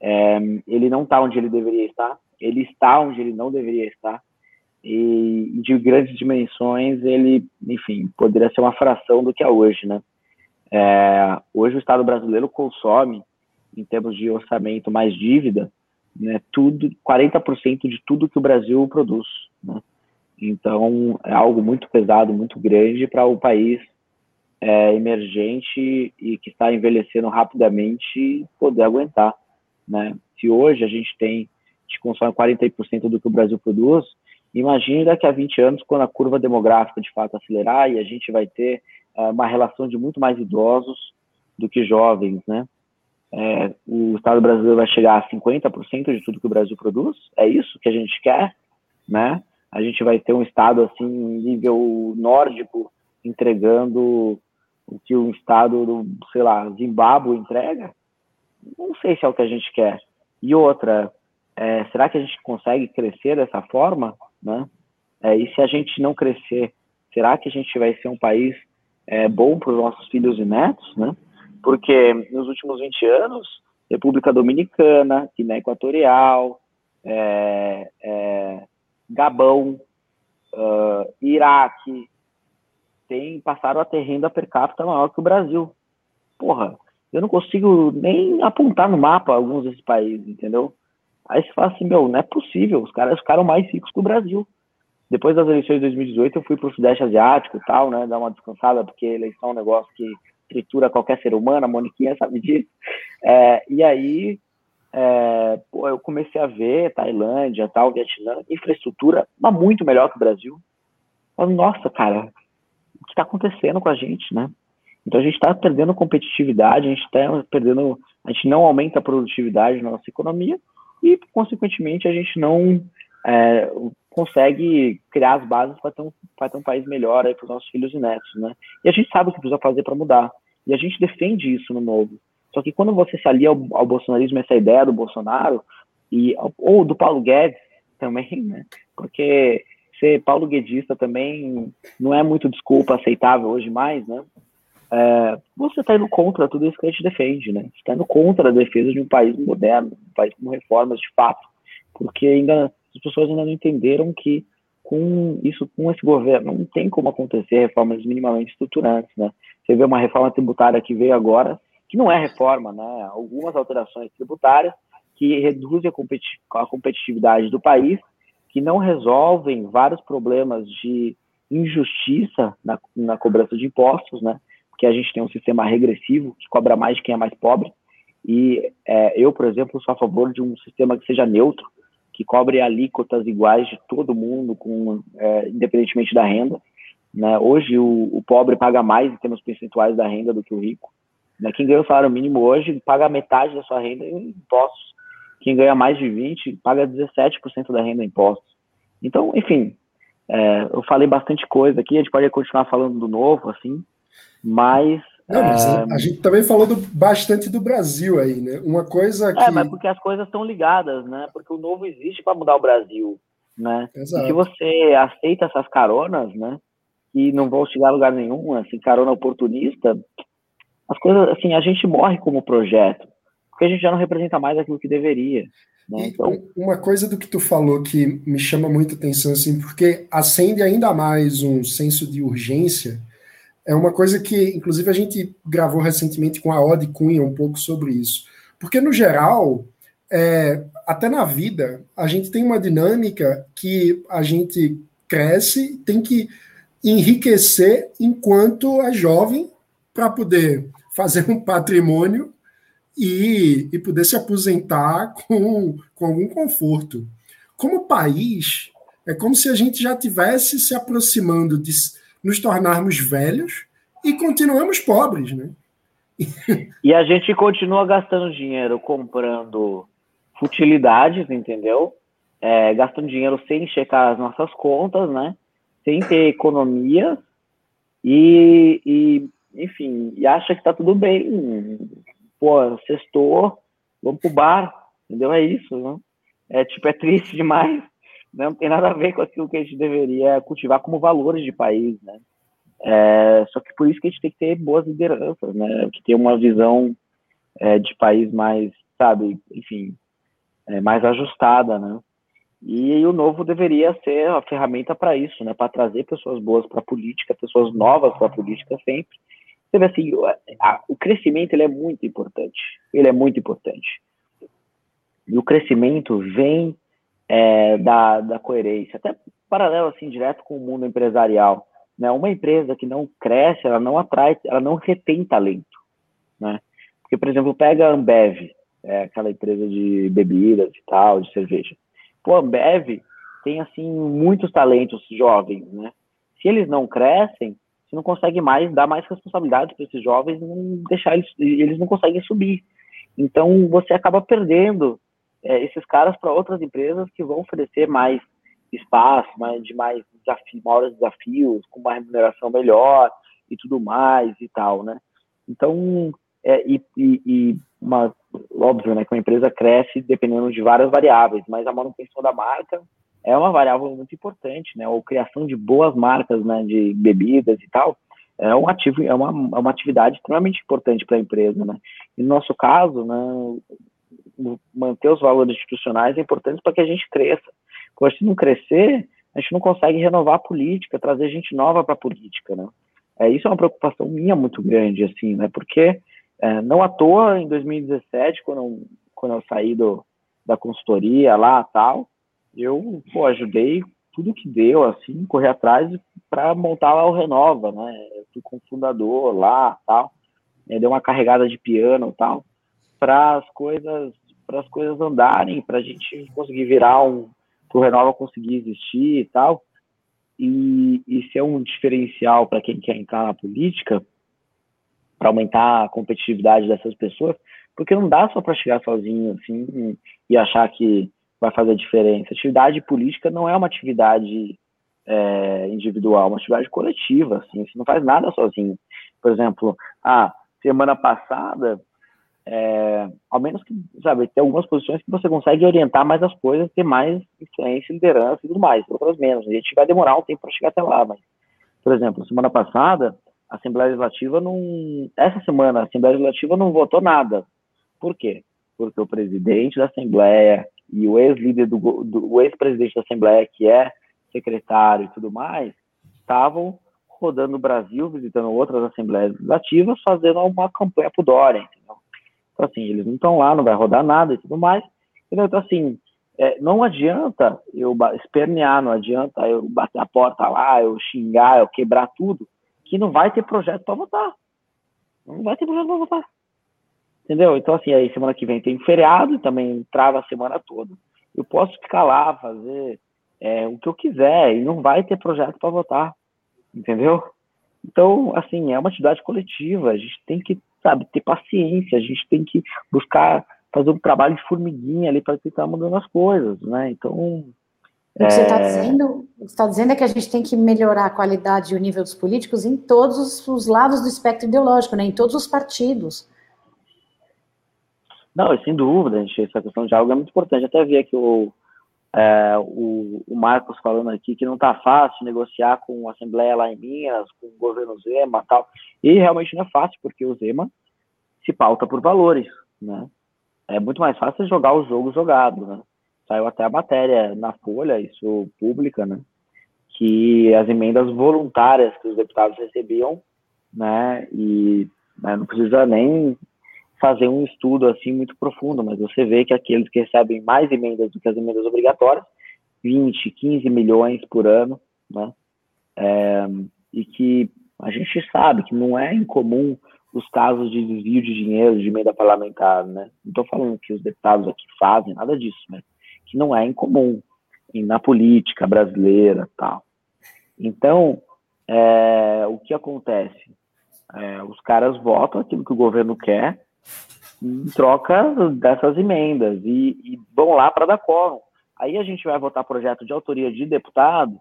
É, ele não está onde ele deveria estar, ele está onde ele não deveria estar, e de grandes dimensões ele, enfim, poderia ser uma fração do que é hoje, né? É, hoje o Estado brasileiro consome, em termos de orçamento mais dívida, né, tudo, 40% de tudo que o Brasil produz, né? Então, é algo muito pesado, muito grande para o país é, emergente e que está envelhecendo rapidamente poder aguentar. Né? Se hoje a gente tem, gente consome 40% do que o Brasil produz, imagine daqui a 20 anos, quando a curva demográfica de fato acelerar e a gente vai ter uh, uma relação de muito mais idosos do que jovens, né? É, o Estado brasileiro vai chegar a 50% de tudo que o Brasil produz? É isso que a gente quer, né? A gente vai ter um Estado, assim, nível nórdico, entregando o que um Estado do, sei lá, Zimbábue entrega? não sei se é o que a gente quer. E outra, é, será que a gente consegue crescer dessa forma, né? É, e se a gente não crescer, será que a gente vai ser um país é, bom para os nossos filhos e netos, né? Porque nos últimos 20 anos, República Dominicana, Guiné Equatorial, é, é, Gabão, uh, Iraque, tem, passaram a ter renda per capita maior que o Brasil. Porra, eu não consigo nem apontar no mapa alguns desses países, entendeu? Aí você fala assim, meu, não é possível, os caras ficaram mais ricos que o Brasil. Depois das eleições de 2018, eu fui para o Sudeste Asiático e tal, né, dar uma descansada, porque eleição é um negócio que tritura qualquer ser humano, a Moniquinha sabe disso. É, e aí, é, pô, eu comecei a ver Tailândia, tal, Vietnã, infraestrutura, mas muito melhor que o Brasil. Eu, Nossa, cara, o que está acontecendo com a gente, né? Então a gente está perdendo competitividade, a gente está perdendo, a gente não aumenta a produtividade na nossa economia e, consequentemente, a gente não é, consegue criar as bases para ter, um, ter um país melhor para os nossos filhos e netos, né? E a gente sabe o que precisa fazer para mudar. E a gente defende isso no novo. Só que quando você se alia ao, ao bolsonarismo, essa ideia do Bolsonaro, e, ou do Paulo Guedes também, né? Porque ser paulo guedista também não é muito desculpa aceitável hoje mais, né? É, você está indo contra tudo isso que a gente defende, né? Você está indo contra a defesa de um país moderno, um país com reformas de fato, porque ainda as pessoas ainda não entenderam que com isso, com esse governo, não tem como acontecer reformas minimamente estruturantes, né? Você vê uma reforma tributária que veio agora, que não é reforma, né? Algumas alterações tributárias que reduzem a competitividade do país que não resolvem vários problemas de injustiça na, na cobrança de impostos, né? Porque a gente tem um sistema regressivo que cobra mais de quem é mais pobre. E é, eu, por exemplo, sou a favor de um sistema que seja neutro, que cobre alíquotas iguais de todo mundo, com, é, independentemente da renda. Né? Hoje, o, o, pobre paga mais em termos percentuais da renda do que o rico. Né? Quem ganha o salário mínimo hoje paga metade da sua renda em impostos. Quem ganha mais de 20 paga 17% da renda em impostos. Então, enfim, é, eu falei bastante coisa aqui, a gente pode continuar falando do novo, assim, mas. Não, mas é... a gente também falou do, bastante do Brasil aí, né? Uma coisa que. É, mas porque as coisas estão ligadas, né? Porque o novo existe para mudar o Brasil, né? Exato. E se você aceita essas caronas, né? E não vão chegar a lugar nenhum, assim, carona oportunista, as coisas, assim, a gente morre como projeto porque a gente já não representa mais aquilo que deveria. Né? Então... Uma coisa do que tu falou que me chama muita atenção, assim, porque acende ainda mais um senso de urgência, é uma coisa que, inclusive, a gente gravou recentemente com a Ode Cunha um pouco sobre isso. Porque, no geral, é, até na vida, a gente tem uma dinâmica que a gente cresce, tem que enriquecer enquanto é jovem para poder fazer um patrimônio e, e poder se aposentar com, com algum conforto. Como país, é como se a gente já tivesse se aproximando de nos tornarmos velhos e continuamos pobres, né? E a gente continua gastando dinheiro comprando futilidades, entendeu? É, gastando dinheiro sem checar as nossas contas, né? Sem ter economia e, e enfim, e acha que tá tudo bem pô, sextou, vamos pro bar, entendeu? É isso, né? É tipo, é triste demais? Não tem nada a ver com aquilo que a gente deveria cultivar como valores de país, né? É, só que por isso que a gente tem que ter boas lideranças, né? Que ter uma visão é, de país mais, sabe, enfim, é, mais ajustada, né? E, e o novo deveria ser a ferramenta para isso, né? Para trazer pessoas boas para a política, pessoas novas para a política sempre, vê assim, a, o crescimento ele é muito importante. Ele é muito importante. E o crescimento vem é, da, da coerência, até paralelo assim direto com o mundo empresarial. Né? Uma empresa que não cresce, ela não atrai, ela não retém talento, né? Porque, por exemplo, pega a Ambev, é, aquela empresa de bebidas e tal, de cerveja. Pô, a Ambev tem assim muitos talentos jovens, né? Se eles não crescem, você não consegue mais dar mais responsabilidade para esses jovens não deixar eles, eles não conseguem subir. Então você acaba perdendo é, esses caras para outras empresas que vão oferecer mais espaço, mais, de mais desafios, maiores desafios, com uma remuneração melhor e tudo mais e tal, né? Então, é, e, e, e uma, óbvio, né, que uma empresa cresce dependendo de várias variáveis, mas a manutenção da marca é uma variável muito importante, né? Ou criação de boas marcas, né? De bebidas e tal, é um ativo, é uma, é uma atividade extremamente importante para a empresa, né? E no nosso caso, né? Manter os valores institucionais é importante para que a gente cresça. Porque se não crescer, a gente não consegue renovar a política, trazer gente nova para a política, né? É, isso é uma preocupação minha muito grande, assim, né? Porque é, não à toa, em 2017, quando eu, quando eu saí do, da consultoria lá tal, eu pô, ajudei tudo que deu, assim, correr atrás para montar lá o Renova, né? Fui com o fundador lá, tal, né? deu uma carregada de piano, tal, para as coisas, para as coisas andarem, para a gente conseguir virar um, para o Renova conseguir existir e tal. E isso é um diferencial para quem quer entrar na política, para aumentar a competitividade dessas pessoas, porque não dá só para chegar sozinho assim e achar que vai fazer diferença. Atividade política não é uma atividade é, individual, é uma atividade coletiva, assim, você não faz nada sozinho. Por exemplo, ah, semana passada, é, ao menos que, sabe, tem algumas posições que você consegue orientar mais as coisas, ter mais influência, liderança e tudo mais, outras menos. A gente vai demorar um tempo para chegar até lá, mas, por exemplo, semana passada, a Assembleia Legislativa não. Essa semana, a Assembleia Legislativa não votou nada. Por quê? Porque o presidente da Assembleia e o ex-líder do, do o ex-presidente da Assembleia, que é secretário e tudo mais, estavam rodando o Brasil, visitando outras assembleias legislativas, fazendo uma campanha pro Dória, entendeu? Então, assim, eles não estão lá, não vai rodar nada e tudo mais. Entendeu? Então, assim, é, não adianta eu espernear, não adianta eu bater a porta lá, eu xingar, eu quebrar tudo, que não vai ter projeto para votar. Não vai ter projeto para votar. Entendeu? Então, assim, aí semana que vem tem feriado, também trava a semana toda. Eu posso ficar lá, fazer é, o que eu quiser, e não vai ter projeto para votar. Entendeu? Então, assim, é uma atividade coletiva, a gente tem que, sabe, ter paciência, a gente tem que buscar fazer um trabalho de formiguinha ali para tentar mudando as coisas, né? Então. O que você está é... dizendo, está dizendo é que a gente tem que melhorar a qualidade e o nível dos políticos em todos os lados do espectro ideológico, né? Em todos os partidos. Não, sem dúvida, gente, essa questão de diálogo é muito importante. Até vi aqui o, é, o, o, Marcos falando aqui que não está fácil negociar com a Assembleia lá em Minas, com o governo Zema tal. E realmente não é fácil, porque o Zema se pauta por valores, né? É muito mais fácil jogar o jogo jogado, né? Saiu até a matéria na Folha, isso pública, né? Que as emendas voluntárias que os deputados recebiam, né? E né, não precisa nem fazer um estudo assim muito profundo, mas você vê que aqueles que recebem mais emendas do que as emendas obrigatórias, 20, 15 milhões por ano, né? É, e que a gente sabe que não é incomum os casos de desvio de dinheiro de emenda parlamentar, né? Não estou falando que os deputados aqui fazem nada disso, né? Que não é incomum na política brasileira, tal. Então, é, o que acontece? É, os caras votam aquilo que o governo quer em troca dessas emendas e, e vão lá para dar quórum. Aí a gente vai votar projeto de autoria de deputado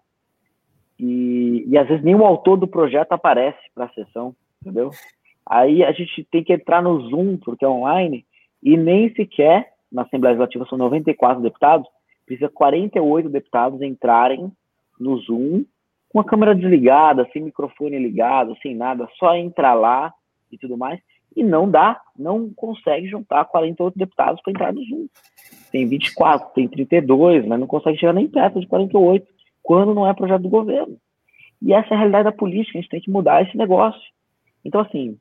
e, e às vezes nenhum autor do projeto aparece para a sessão, entendeu? Aí a gente tem que entrar no Zoom, porque é online, e nem sequer, na Assembleia Legislativa são 94 deputados, precisa 48 deputados entrarem no Zoom com a câmera desligada, sem microfone ligado, sem nada, só entrar lá e tudo mais e não dá, não consegue juntar 48 deputados para entrar no. Tem 24, tem 32, mas não consegue chegar nem perto de 48, quando não é projeto do governo. E essa é a realidade da política, a gente tem que mudar esse negócio. Então, assim,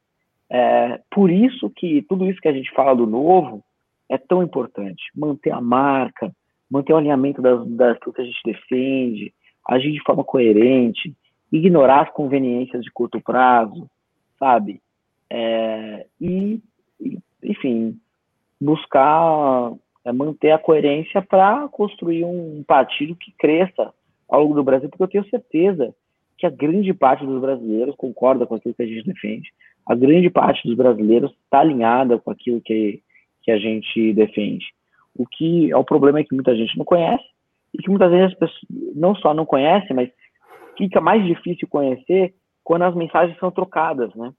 é, por isso que tudo isso que a gente fala do novo é tão importante. Manter a marca, manter o alinhamento das, das que a gente defende, agir de forma coerente, ignorar as conveniências de curto prazo, sabe? É, e, enfim, buscar é, manter a coerência para construir um partido que cresça ao longo do Brasil, porque eu tenho certeza que a grande parte dos brasileiros concorda com aquilo que a gente defende, a grande parte dos brasileiros está alinhada com aquilo que, que a gente defende. O que é o problema é que muita gente não conhece, e que muitas vezes as pessoas não só não conhecem, mas fica mais difícil conhecer quando as mensagens são trocadas, né?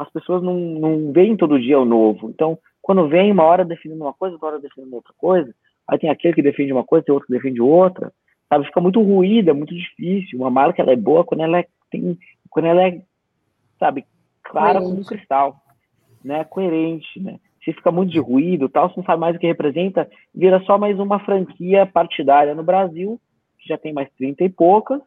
As pessoas não, não veem todo dia o novo. Então, quando vem uma hora definindo uma coisa, outra hora definindo outra coisa, aí tem aquele que defende uma coisa, tem outro que defende outra, sabe? Fica muito ruída, muito difícil. Uma marca ela é boa quando ela é, tem, quando ela é, sabe, clara como um cristal, né? Coerente, né? Se fica muito de ruído, tal, você não sabe mais o que representa, vira só mais uma franquia partidária no Brasil, que já tem mais 30 e poucas,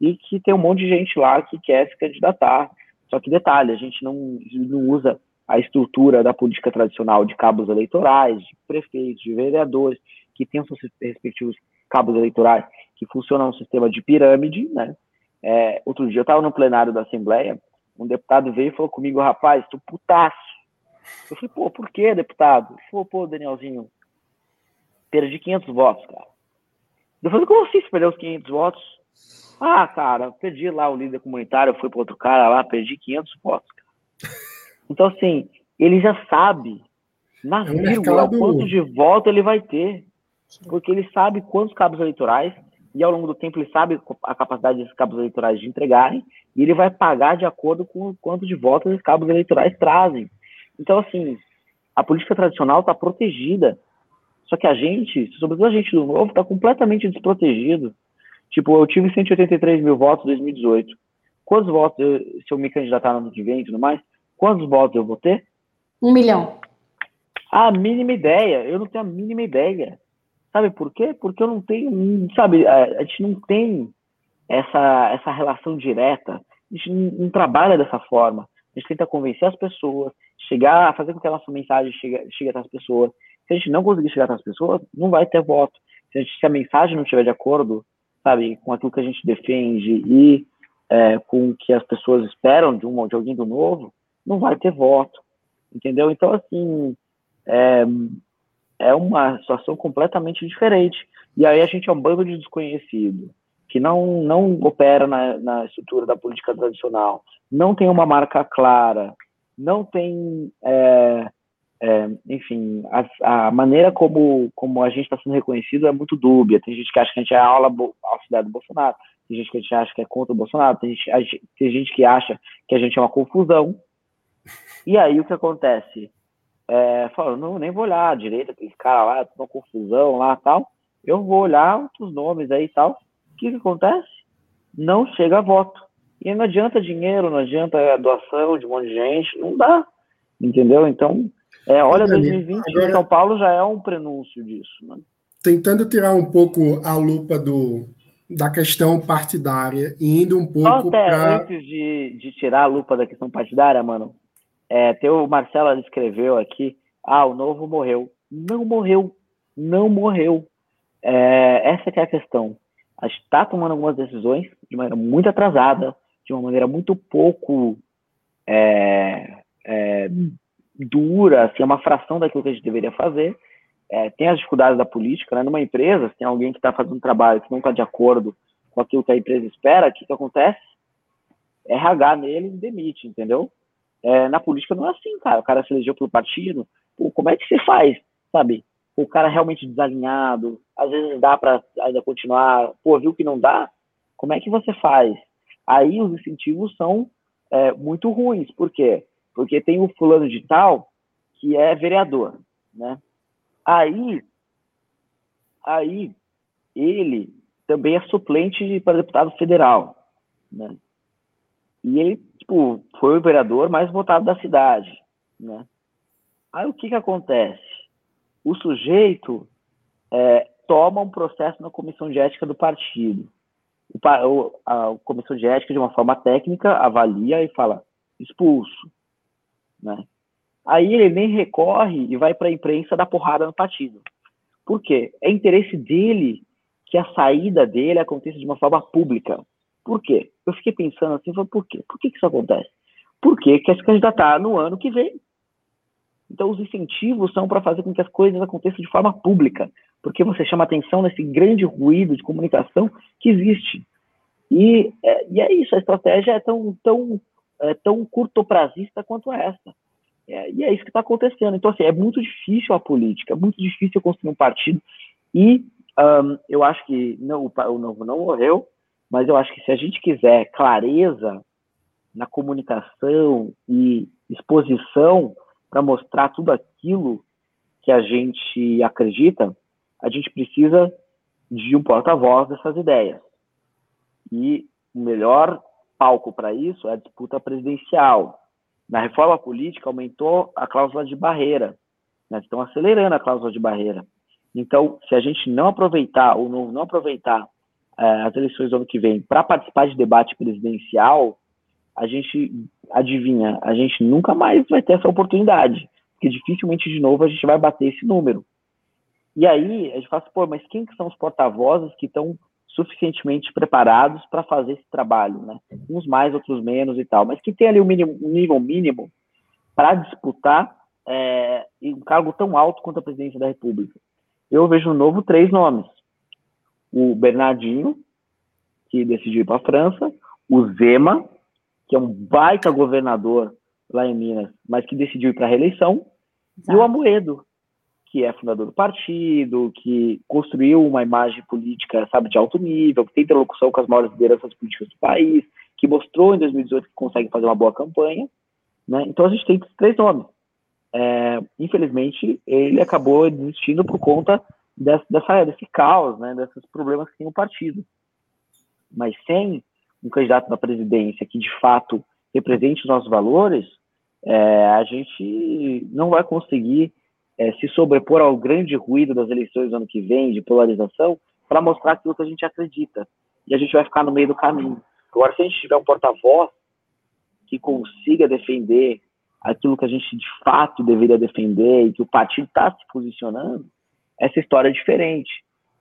e que tem um monte de gente lá que quer se candidatar. Só que detalhe, a gente não, não usa a estrutura da política tradicional de cabos eleitorais, de prefeitos, de vereadores, que têm seus respectivos cabos eleitorais, que funcionam no sistema de pirâmide, né? É, outro dia eu estava no plenário da Assembleia, um deputado veio e falou comigo, rapaz, tu putaço. Eu falei, pô, por que, deputado? Ele falou, pô, Danielzinho, perdi 500 votos, cara. Eu falei, como assim você perdeu os 500 votos? Ah, cara, perdi lá o líder comunitário, fui para outro cara lá, perdi 500 votos, cara. Então, assim, ele já sabe, na é vírgula, quanto de voto ele vai ter. Porque ele sabe quantos cabos eleitorais, e ao longo do tempo ele sabe a capacidade desses cabos eleitorais de entregarem, e ele vai pagar de acordo com o quanto de votos esses cabos eleitorais trazem. Então, assim, a política tradicional está protegida. Só que a gente, sobretudo a gente do novo, está completamente desprotegido. Tipo, eu tive 183 mil votos em 2018. Quantos votos, eu, se eu me candidatar no ano que vem e tudo mais, quantos votos eu vou ter? Um milhão. A mínima ideia. Eu não tenho a mínima ideia. Sabe por quê? Porque eu não tenho, sabe, a, gente não tem essa, essa relação direta. A gente não, não trabalha dessa forma. A gente tenta convencer as pessoas, chegar, fazer com que a nossa mensagem chegue, chegue até as pessoas. Se a gente não conseguir chegar até as pessoas, não vai ter voto. Se a, gente, se a mensagem não estiver de acordo, sabe, com aquilo que a gente defende e é, com o que as pessoas esperam de, um, de alguém do novo, não vai ter voto. Entendeu? Então, assim, é, é uma situação completamente diferente. E aí a gente é um bando de desconhecido, que não, não opera na, na estrutura da política tradicional, não tem uma marca clara, não tem, é, é, enfim, a, a, maneira como, como a gente está sendo reconhecido é muito dúbia. Tem gente que acha que a gente é aula auxiliar do Bolsonaro, tem gente que acha que é contra o Bolsonaro, tem gente, tem gente que acha que a gente é uma confusão. E aí o que acontece? é, falando, não, nem vou olhar a direita, aquele cara lá, uma confusão lá tal. Eu vou olhar outros nomes aí e tal. O que, que acontece? Não chega voto. E não adianta dinheiro, não adianta doação de um monte de gente, não dá. Entendeu? Então, é, olha, 2020 Agora, São Paulo já é um prenúncio disso. Né? Tentando tirar um pouco a lupa do, da questão partidária e indo um pouco para. Antes de, de tirar a lupa da questão partidária, mano, é, tem o Marcelo escreveu aqui, ah, o novo morreu. Não morreu, não morreu. É, essa é a questão. A gente está tomando algumas decisões de maneira muito atrasada, de uma maneira muito pouco é, é, dura, assim, é uma fração daquilo que a gente deveria fazer. É, tem as dificuldades da política, né? Numa empresa, se tem alguém que está fazendo um trabalho que não está de acordo com aquilo que a empresa espera, o que, que acontece? RH nele demite, entendeu? É, na política não é assim, cara. O cara se elegeu pelo partido. Pô, como é que você faz, sabe? O cara realmente desalinhado, às vezes dá para ainda continuar. Pô, viu que não dá? Como é que você faz? Aí os incentivos são é, muito ruins. Por quê? Porque tem o fulano de tal que é vereador, né? Aí, aí ele também é suplente para deputado federal, né? E ele tipo, foi o vereador mais votado da cidade, né? Aí o que que acontece? O sujeito é, toma um processo na comissão de ética do partido. O, a, a comissão de ética, de uma forma técnica, avalia e fala expulso, né? Aí ele nem recorre e vai para a imprensa dar porrada no partido. Por quê? É interesse dele que a saída dele aconteça de uma forma pública. Por quê? Eu fiquei pensando assim, por quê? Por que, que isso acontece? Porque quer se candidatar no ano que vem. Então, os incentivos são para fazer com que as coisas aconteçam de forma pública, porque você chama atenção nesse grande ruído de comunicação que existe. E é, e é isso, a estratégia é tão, tão, é, tão curto-prazista quanto essa. É, e é isso que está acontecendo. Então, assim, é muito difícil a política, é muito difícil construir um partido. E um, eu acho que não, o Novo não morreu, mas eu acho que se a gente quiser clareza na comunicação e exposição para mostrar tudo aquilo que a gente acredita, a gente precisa de um porta-voz dessas ideias. E o melhor palco para isso é a disputa presidencial. Na reforma política, aumentou a cláusula de barreira. Né? Estão acelerando a cláusula de barreira. Então, se a gente não aproveitar, ou não, não aproveitar é, as eleições do ano que vem para participar de debate presidencial, a gente adivinha, a gente nunca mais vai ter essa oportunidade, porque dificilmente de novo a gente vai bater esse número. E aí a gente fala assim, pô, mas quem que são os porta-vozes que estão suficientemente preparados para fazer esse trabalho, né? Uns mais, outros menos e tal, mas que tem ali um, mínimo, um nível mínimo para disputar é, um cargo tão alto quanto a presidência da República. Eu vejo no novo três nomes: o Bernardinho, que decidiu ir para a França, o Zema, que é um baita governador lá em Minas, mas que decidiu ir para a reeleição, Exato. e o Amoedo, que é fundador do partido, que construiu uma imagem política, sabe, de alto nível, que tem interlocução com as maiores lideranças políticas do país, que mostrou em 2018 que consegue fazer uma boa campanha, né? Então a gente tem esses três nomes. É, infelizmente, ele acabou desistindo por conta dessa, dessa, desse caos, né, desses problemas que tem o partido. Mas sem um candidato na presidência que de fato represente os nossos valores, é, a gente não vai conseguir é, se sobrepor ao grande ruído das eleições do ano que vem, de polarização, para mostrar aquilo que a gente acredita. E a gente vai ficar no meio do caminho. Agora, se a gente tiver um porta-voz que consiga defender aquilo que a gente de fato deveria defender e que o partido está se posicionando, essa história é diferente.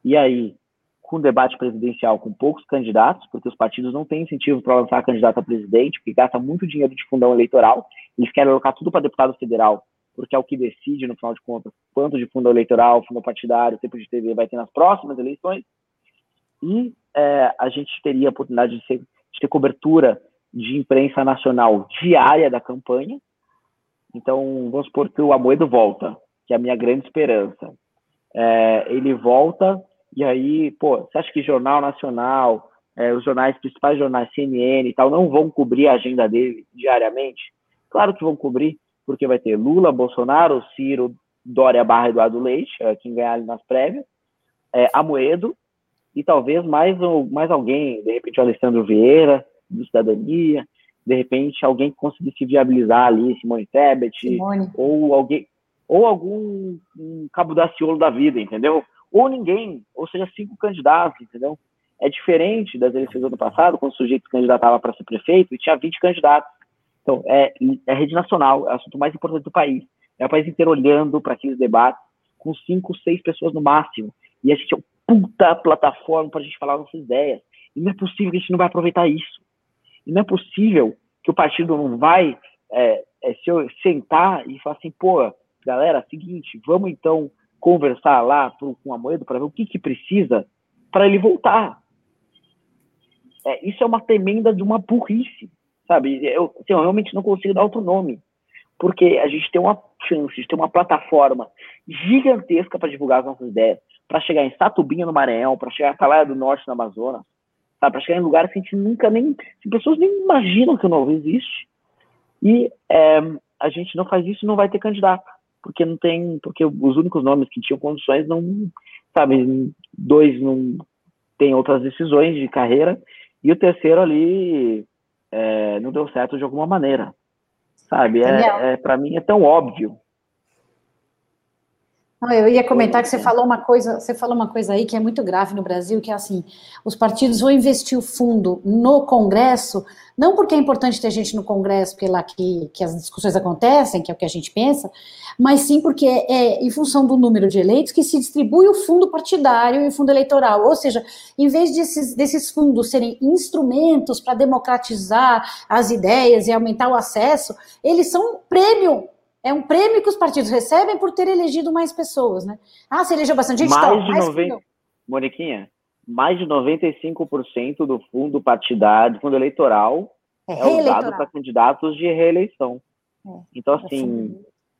E aí, com o debate presidencial com poucos candidatos, porque os partidos não têm incentivo para lançar candidato a presidente, porque gasta muito dinheiro de fundão eleitoral, eles querem alocar tudo para deputado federal, porque é o que decide, no final de contas, quanto de fundo eleitoral, fundo partidário, tempo de TV vai ter nas próximas eleições. E é, a gente teria a oportunidade de, ser, de ter cobertura de imprensa nacional diária da campanha. Então, vamos supor que o Amoedo volta, que é a minha grande esperança. É, ele volta e aí, pô, você acha que Jornal Nacional, é, os jornais, principais jornais, CNN e tal, não vão cobrir a agenda dele diariamente? Claro que vão cobrir, porque vai ter Lula, Bolsonaro, Ciro, Dória Barra Eduardo Leite, é, quem ganhar ali nas prévias, é, Amoedo, e talvez mais, mais alguém, de repente o Alessandro Vieira, do Cidadania, de repente alguém que conseguisse viabilizar ali, Simone Tebet, Simone. ou alguém, ou algum um cabo da ciolo da vida, entendeu? ou ninguém, ou seja, cinco candidatos, entendeu? É diferente das eleições do ano passado, quando o sujeito candidatava para ser prefeito e tinha 20 candidatos. Então, é, é rede nacional, é o assunto mais importante do país. É o país inteiro olhando para aqueles debates com cinco, seis pessoas no máximo. E a gente é uma puta plataforma para a gente falar nossas ideias. E não é possível que a gente não vai aproveitar isso. E não é possível que o partido não vai é, é, se sentar e falar assim, pô, galera, seguinte, vamos então conversar lá pro, com a Moedo para ver o que, que precisa para ele voltar. É, isso é uma tremenda de uma burrice, sabe? Eu, assim, eu realmente não consigo dar outro nome, porque a gente tem uma chance, a gente tem uma plataforma gigantesca para divulgar as nossas ideias, para chegar em Satubinha, no Maranhão, para chegar em Atalaia do Norte, no Amazonas, para chegar em lugares que a gente nunca nem. As pessoas nem imaginam que o novo existe. E é, a gente não faz isso não vai ter candidato porque não tem, porque os únicos nomes que tinham condições não, sabe, dois não tem outras decisões de carreira e o terceiro ali é, não deu certo de alguma maneira, sabe? É, é para mim é tão óbvio eu ia comentar que você falou uma coisa, você falou uma coisa aí que é muito grave no Brasil, que é assim, os partidos vão investir o fundo no Congresso, não porque é importante ter gente no Congresso pela que, que as discussões acontecem, que é o que a gente pensa, mas sim porque é, é em função do número de eleitos que se distribui o fundo partidário e o fundo eleitoral. Ou seja, em vez desses, desses fundos serem instrumentos para democratizar as ideias e aumentar o acesso, eles são prêmio é um prêmio que os partidos recebem por ter elegido mais pessoas, né? Ah, você elegeu bastante gente, mais então, de mais 90, Moniquinha, mais de 95% do fundo partidário, fundo eleitoral, é, é usado para candidatos de reeleição. É, então, assim,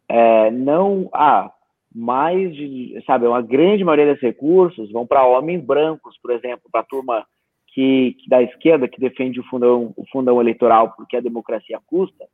é, não. Ah, mais de. Sabe, uma grande maioria desses recursos vão para homens brancos, por exemplo, para a turma que, que, da esquerda que defende o fundão, o fundão eleitoral porque a democracia custa,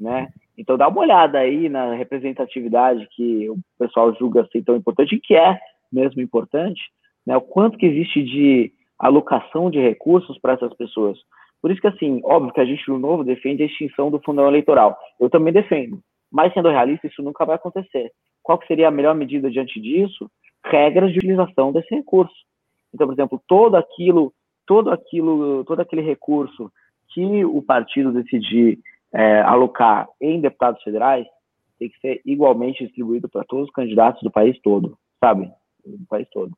né? Então dá uma olhada aí na representatividade que o pessoal julga ser tão importante, e que é mesmo importante, né? O quanto que existe de alocação de recursos para essas pessoas. Por isso que, assim, óbvio que a gente, no Novo, defende a extinção do fundão eleitoral. Eu também defendo. Mas, sendo realista, isso nunca vai acontecer. Qual seria a melhor medida diante disso? Regras de utilização desse recurso. Então, por exemplo, todo aquilo, todo aquilo, todo aquele recurso que o partido decidir é, alocar em deputados federais tem que ser igualmente distribuído para todos os candidatos do país todo, sabe? Do país todo.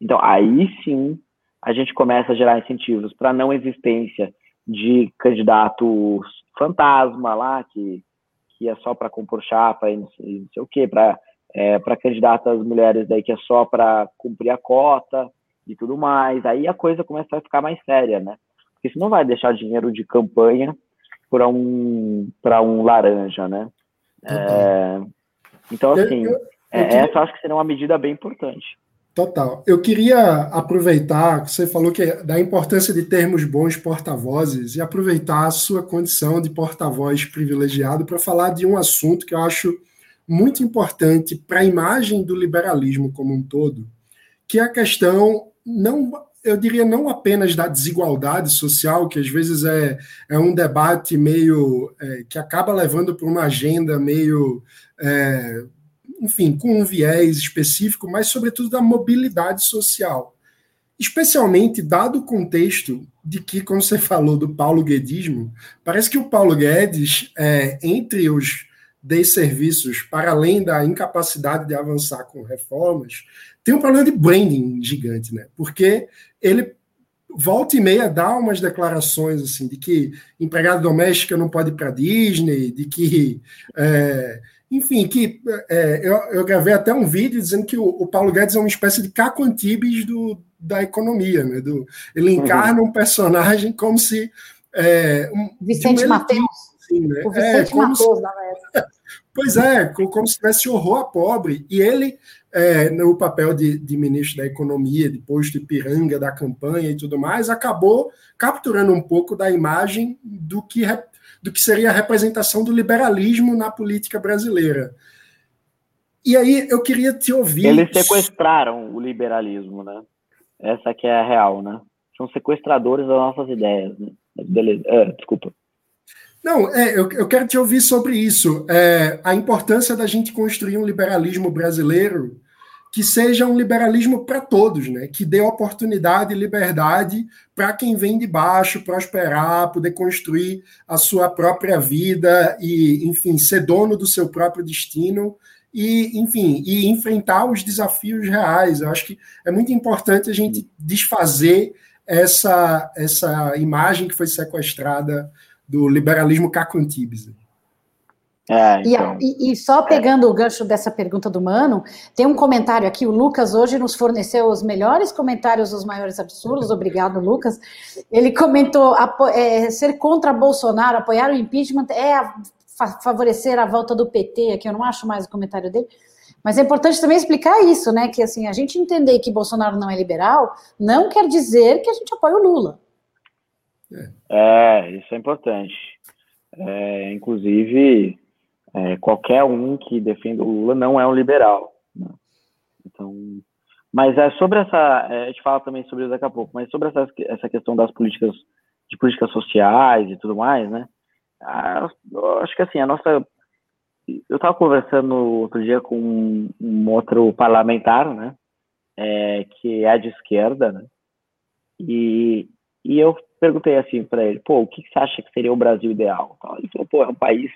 Então, aí sim, a gente começa a gerar incentivos para não existência de candidatos fantasma lá, que, que é só para compor chapa e não sei, não sei o quê, para é, para candidatas mulheres daí que é só para cumprir a cota e tudo mais. Aí a coisa começa a ficar mais séria, né? Porque você não vai deixar dinheiro de campanha para um para um laranja, né? É, então assim, eu, eu, eu, é, essa acho que seria uma medida bem importante. Total. Eu queria aproveitar, você falou que é da importância de termos bons porta-vozes e aproveitar a sua condição de porta-voz privilegiado para falar de um assunto que eu acho muito importante para a imagem do liberalismo como um todo, que é a questão não eu diria não apenas da desigualdade social, que às vezes é, é um debate meio é, que acaba levando para uma agenda meio é, enfim, com um viés específico, mas sobretudo da mobilidade social. Especialmente dado o contexto de que, como você falou do Paulo Guedismo, parece que o Paulo Guedes, é, entre os desserviços, para além da incapacidade de avançar com reformas, tem um problema de branding gigante, né? Porque ele volta e meia dá umas declarações assim de que empregada doméstica não pode ir para Disney, de que é, enfim, que é, eu, eu, gravei até um vídeo dizendo que o, o, Paulo Guedes é uma espécie de Caco Antibes do, da economia, né? Do, ele encarna uhum. um personagem como se. É, um, Vicente Matheus. Assim, né? O Vicente é, Matheus, se, na. Pois é, como se tivesse horror a pobre. E ele, é, no papel de, de, ministro da Economia, de posto Ipiranga da campanha e tudo mais, acabou capturando um pouco da imagem do que do que seria a representação do liberalismo na política brasileira. E aí eu queria te ouvir. Eles sequestraram o liberalismo, né? Essa que é a real, né? São sequestradores das nossas ideias. Né? Beleza. É, desculpa. Não, é, eu, eu quero te ouvir sobre isso. É, a importância da gente construir um liberalismo brasileiro que seja um liberalismo para todos, né? que dê oportunidade e liberdade para quem vem de baixo prosperar, poder construir a sua própria vida e, enfim, ser dono do seu próprio destino e, enfim, e enfrentar os desafios reais. Eu acho que é muito importante a gente desfazer essa, essa imagem que foi sequestrada do liberalismo cacantibes. É, então... e, e, só pegando é. o gancho dessa pergunta do Mano, tem um comentário aqui, o Lucas hoje nos forneceu os melhores comentários dos maiores absurdos, obrigado, Lucas. Ele comentou, é, ser contra Bolsonaro, apoiar o impeachment é a, favorecer a volta do PT, aqui eu não acho mais o comentário dele, mas é importante também explicar isso, né, que assim, a gente entender que Bolsonaro não é liberal, não quer dizer que a gente apoia o Lula. É, isso é importante. É, inclusive, é, qualquer um que defenda o Lula não é um liberal. Né? Então, mas é sobre essa, é, a gente fala também sobre isso daqui a pouco, mas sobre essa, essa questão das políticas, de políticas sociais e tudo mais, né? A, acho que assim, a nossa, eu estava conversando outro dia com um, um outro parlamentar, né? É, que é de esquerda, né? E, e eu perguntei assim para ele, pô, o que, você acha que seria o Brasil ideal? Ele falou, pô, é um país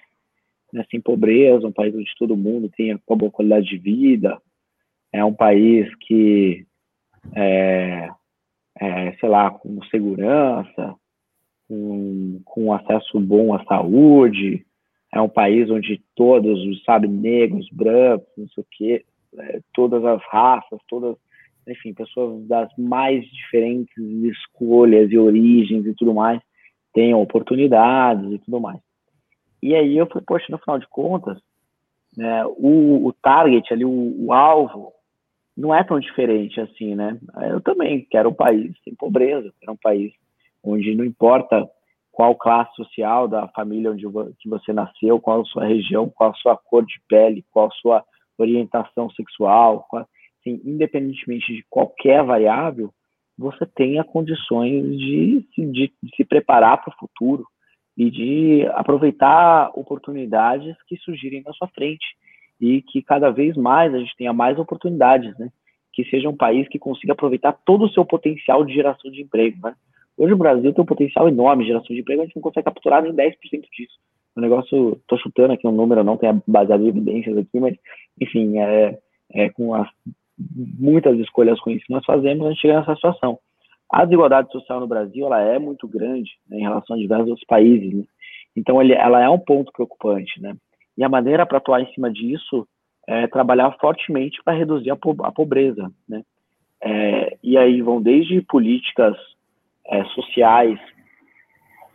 né, sem pobreza, um país onde todo mundo tenha uma boa qualidade de vida, é um país que, é, é, sei lá, com segurança, com, com acesso bom à saúde, é um país onde todos, sabe, negros, brancos, não sei o quê, é, todas as raças, todas, enfim, pessoas das mais diferentes escolhas e origens e tudo mais, tenham oportunidades e tudo mais. E aí eu falei, poxa, no final de contas, né, o, o target ali, o, o, alvo, não é tão diferente assim, né? Eu também quero um país sem pobreza, quero um país onde não importa qual classe social da família onde que você nasceu, qual a sua região, qual a sua cor de pele, qual a sua orientação sexual, qual, assim, independentemente de qualquer variável, você tenha condições de, de, de se preparar para o futuro e de aproveitar oportunidades que surgirem na sua frente e que cada vez mais a gente tenha mais oportunidades, né? Que seja um país que consiga aproveitar todo o seu potencial de geração de emprego, né? Hoje o Brasil tem um potencial enorme de geração de emprego, a gente não consegue capturar nem 10% disso. O negócio, tô chutando aqui um número, não tenho baseado em evidências aqui, mas, enfim, é, é com as muitas escolhas ruins que nós fazemos, a gente chega nessa situação. A desigualdade social no Brasil, ela é muito grande né, em relação a diversos outros países, né? Então, ele, ela é um ponto preocupante, né? E a maneira para atuar em cima disso é trabalhar fortemente para reduzir a, po a, pobreza, né? É, e aí vão desde políticas é, sociais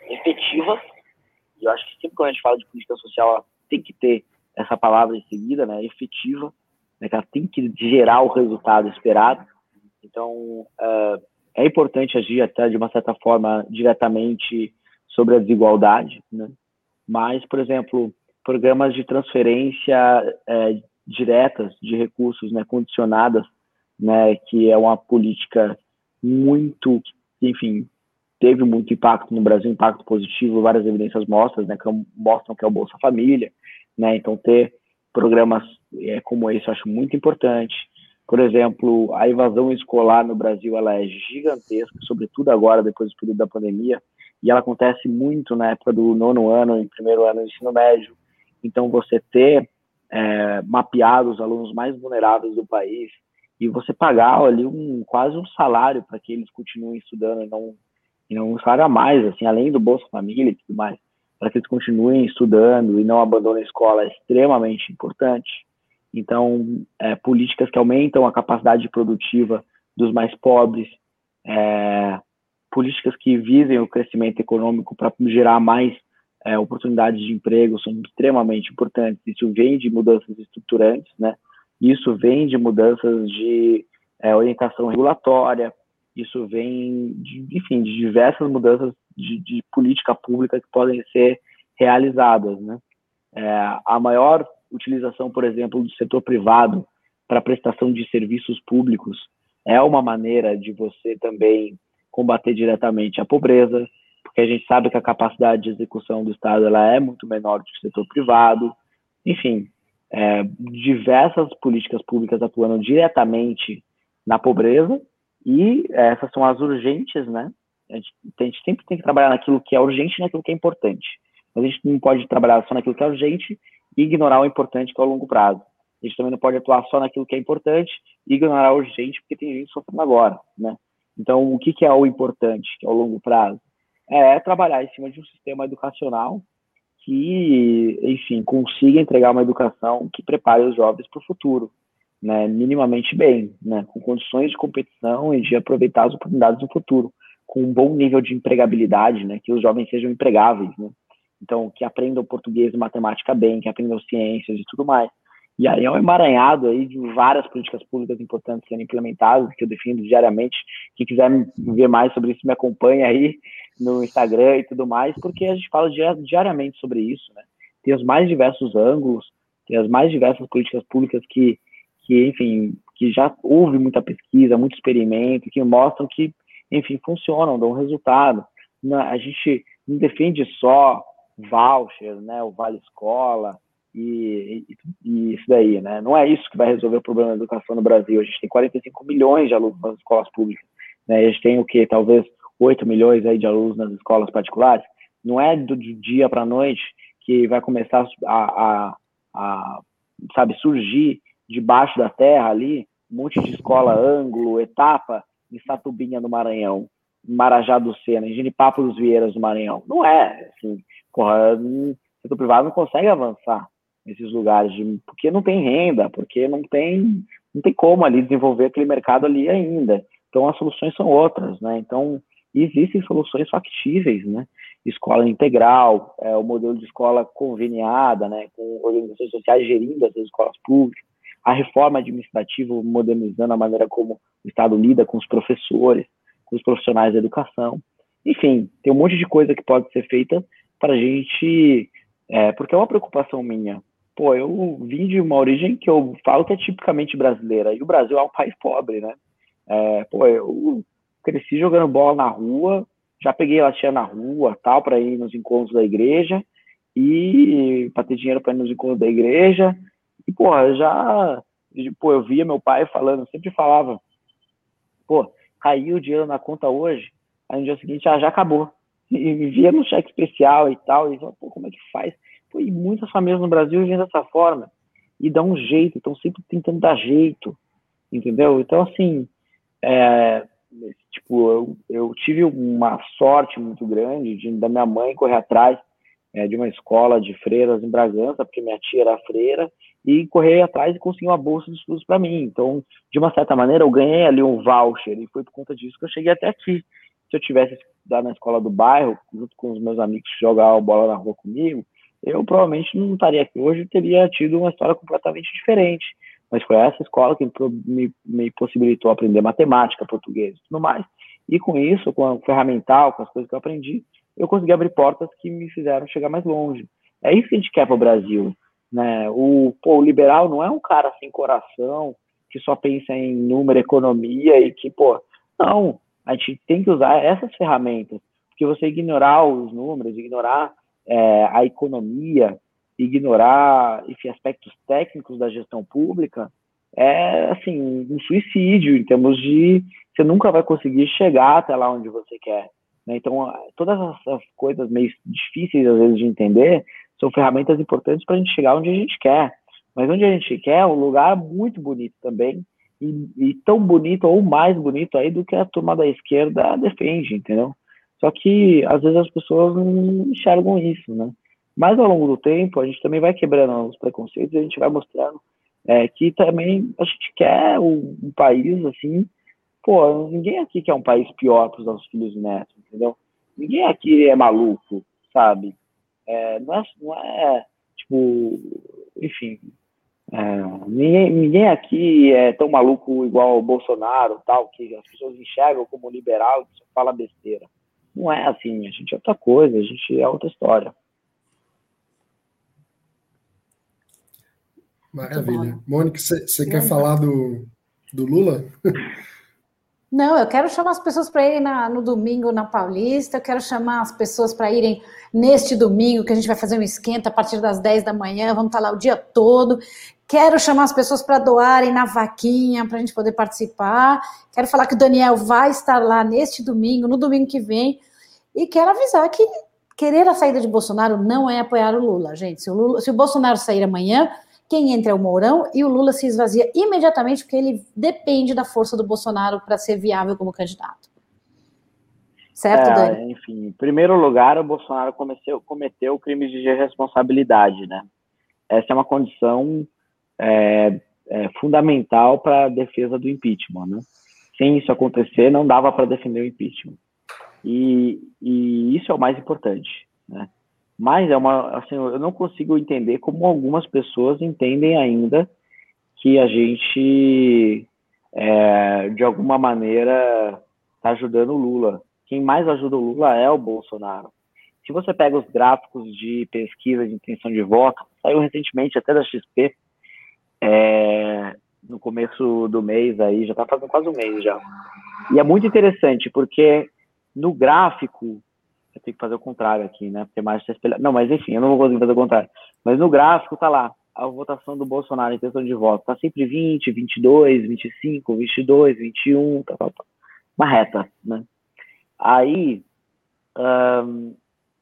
efetivas, e eu acho que sempre quando a gente fala de política social, tem que ter essa palavra em seguida, né? Efetiva, né, que ela tem que gerar o resultado esperado. Então, uh, é importante agir até de uma certa forma diretamente sobre a desigualdade, né? Mas, por exemplo, programas de transferência é, diretas de recursos, né, condicionadas, né, que é uma política muito, enfim, teve muito impacto no Brasil, impacto positivo, várias evidências mostram, né, que mostram que é o Bolsa Família, né, então ter programas é, como esse eu acho muito importante. Por exemplo, a evasão escolar no Brasil ela é gigantesca, sobretudo agora, depois do período da pandemia, e ela acontece muito na época do nono ano e primeiro ano do ensino médio. Então, você ter é, mapeado os alunos mais vulneráveis do país e você pagar ali um, quase um salário para que eles continuem estudando e não, e não um salário a mais, assim, além do Bolsa Família e tudo mais para que eles continuem estudando e não abandonem a escola é extremamente importante. Então, é, políticas que aumentam a capacidade produtiva dos mais pobres, é, políticas que visem o crescimento econômico para gerar mais é, oportunidades de emprego são extremamente importantes. Isso vem de mudanças estruturantes, né? Isso vem de mudanças de é, orientação regulatória, isso vem, de, enfim, de diversas mudanças de, de, política pública que podem ser realizadas. Né? É, a maior utilização, por exemplo, do setor privado para prestação de serviços públicos é uma maneira de você também combater diretamente a pobreza, porque a gente sabe que a capacidade de execução do Estado ela é muito menor do que o setor privado. Enfim, é, diversas políticas públicas atuando diretamente na pobreza e essas são as urgentes, né? A gente, a gente, sempre tem que trabalhar naquilo que é urgente e naquilo que é importante. Mas a gente não pode trabalhar só naquilo que é urgente e ignorar o importante que é o longo prazo. A gente também não pode atuar só naquilo que é importante e ignorar o urgente porque tem gente sofrendo agora, né? Então, o que, que é o importante, que é o longo prazo? É trabalhar em cima de um sistema educacional que, enfim, consiga entregar uma educação que prepare os jovens para o futuro né, minimamente bem, né, com condições de competição e de aproveitar as oportunidades no futuro, com um bom nível de empregabilidade, né, que os jovens sejam empregáveis, né, então que aprendam português e matemática bem, que aprendam ciências e tudo mais. E aí é um emaranhado aí de várias políticas públicas importantes sendo implementadas, que eu defendo diariamente. Quem quiser ver mais sobre isso, me acompanha aí no Instagram e tudo mais, porque a gente fala diariamente sobre isso, né? Tem os mais diversos ângulos, tem as mais diversas políticas públicas que que, enfim, que já houve muita pesquisa, muito experimento, que mostram que, enfim, funcionam, dão resultado. A gente não defende só voucher, né, o Vale Escola e, e, e, isso daí, né? Não é isso que vai resolver o problema da educação no Brasil. A gente tem 45 milhões de alunos nas escolas públicas, né? E a gente tem o que, talvez 8 milhões aí de alunos nas escolas particulares. Não é do dia para a noite que vai começar a, a, a sabe, surgir debaixo da terra ali, um monte de escola ângulo, etapa, em Satubinha, no Maranhão, em Marajá do Sena, em Genipapo dos Vieiras, no Maranhão. Não é, assim, porra, o setor privado não consegue avançar nesses lugares, de, porque não tem renda, porque não tem, não tem como ali desenvolver aquele mercado ali ainda. Então, as soluções são outras, né? Então, existem soluções factíveis, né? Escola integral, é, o modelo de escola conveniada, né? Com organizações sociais gerindo essas escolas públicas a reforma administrativa modernizando a maneira como o Estado lida com os professores, com os profissionais da educação. Enfim, tem um monte de coisa que pode ser feita para a gente, é, porque é uma preocupação minha, pô, eu vim de uma origem que eu falo que é tipicamente brasileira, e o Brasil é um país pobre, né? É, pô, eu cresci jogando bola na rua, já peguei latinha na rua, tal, para ir nos encontros da igreja, e para ter dinheiro para ir nos encontros da igreja, e, pô, já, pô, eu via meu pai falando, sempre falava, pô, caiu o dinheiro na conta hoje, aí no dia seguinte, ah, já acabou. E via no cheque especial e tal, e falava, pô, como é que faz? Pô, e muitas famílias no Brasil vivem dessa forma, e dão um jeito, estão sempre tentando dar jeito, entendeu? Então, assim, é, tipo, eu, eu, tive uma sorte muito grande de, da minha mãe correr atrás é, de uma escola de freiras em Bragança, porque minha tia era freira, e correr atrás e conseguir uma bolsa de estudos para mim. Então, de uma certa maneira, eu ganhei ali um voucher, e foi por conta disso que eu cheguei até aqui. Se eu tivesse estudado na escola do bairro, junto com os meus amigos que jogavam bola na rua comigo, eu provavelmente não estaria aqui hoje, teria tido uma história completamente diferente. Mas foi essa escola que me, me possibilitou aprender matemática, português e tudo mais. E com isso, com o ferramental, com as coisas que eu aprendi, eu consegui abrir portas que me fizeram chegar mais longe. É isso que a gente quer para o Brasil. Né? O, pô, o liberal não é um cara sem coração, que só pensa em número, economia e que, pô, não. A gente tem que usar essas ferramentas. Porque você ignorar os números, ignorar é, a economia, ignorar enfim, aspectos técnicos da gestão pública é assim um suicídio em termos de você nunca vai conseguir chegar até lá onde você quer. Né? Então, todas essas coisas meio difíceis às vezes de entender são ferramentas importantes para a gente chegar onde a gente quer. Mas onde a gente quer é um lugar muito bonito também e, e tão bonito ou mais bonito aí do que a turma da esquerda defende, entendeu? Só que às vezes as pessoas não enxergam isso, né? Mas ao longo do tempo, a gente também vai quebrando os preconceitos e a gente vai mostrando é, que também a gente quer um, um, país assim. Pô, ninguém aqui quer um país pior para os nossos filhos e netos, entendeu? Ninguém aqui é maluco, sabe? É, não, é, não é, tipo, enfim, é, ninguém, ninguém aqui é tão maluco igual o Bolsonaro, tal, que as pessoas enxergam como liberal e só fala besteira. Não é assim, a gente é outra coisa, a gente é outra história. Maravilha. Mônica, você quer falar do, do Lula? Não, eu quero chamar as pessoas para irem na, no domingo na Paulista, eu quero chamar as pessoas para irem neste domingo, que a gente vai fazer um esquenta a partir das 10 da manhã, vamos estar lá o dia todo. Quero chamar as pessoas para doarem na vaquinha, para a gente poder participar. Quero falar que o Daniel vai estar lá neste domingo, no domingo que vem. E quero avisar que querer a saída de Bolsonaro não é apoiar o Lula, gente. Se o, Lula, se o Bolsonaro sair amanhã, quem entra é o Mourão e o Lula se esvazia imediatamente porque ele depende da força do Bolsonaro para ser viável como candidato. Certo, é, Dani? Enfim, em primeiro lugar, o Bolsonaro cometeu, cometeu crimes de irresponsabilidade, né? Essa é uma condição é, é, fundamental para a defesa do impeachment, né? Sem isso acontecer, não dava para defender o impeachment. E, e isso é o mais importante, né? Mas é uma, assim, eu não consigo entender como algumas pessoas entendem ainda que a gente, é, de alguma maneira, está ajudando o Lula. Quem mais ajuda o Lula é o Bolsonaro. Se você pega os gráficos de pesquisa de intenção de voto, saiu recentemente até da XP, é, no começo do mês aí, já está fazendo quase um mês já. E é muito interessante, porque no gráfico eu tenho que fazer o contrário aqui, né? Porque mais se espelhar. Não, mas enfim, eu não vou conseguir fazer o contrário. Mas no gráfico tá lá, a votação do Bolsonaro em questão de voto. Tá sempre 20, 22, 25, 22, 21, tá, tá, tá. Uma reta, né? Aí, um,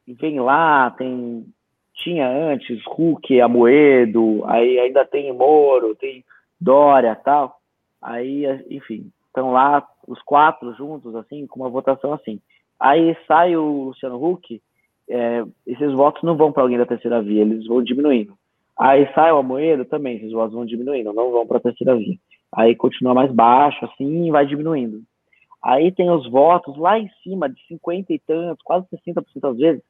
vem lá, tem. Tinha antes Huck, Amoedo, aí ainda tem Moro, tem Dória tal. Aí, enfim, estão lá os quatro juntos, assim, com uma votação assim. Aí sai o Luciano Huck, é, esses votos não vão para alguém da terceira via, eles vão diminuindo. Aí sai o Amoedo também, esses votos vão diminuindo, não vão para a terceira via. Aí continua mais baixo, assim, e vai diminuindo. Aí tem os votos lá em cima, de 50 e tantos, quase 60% às vezes,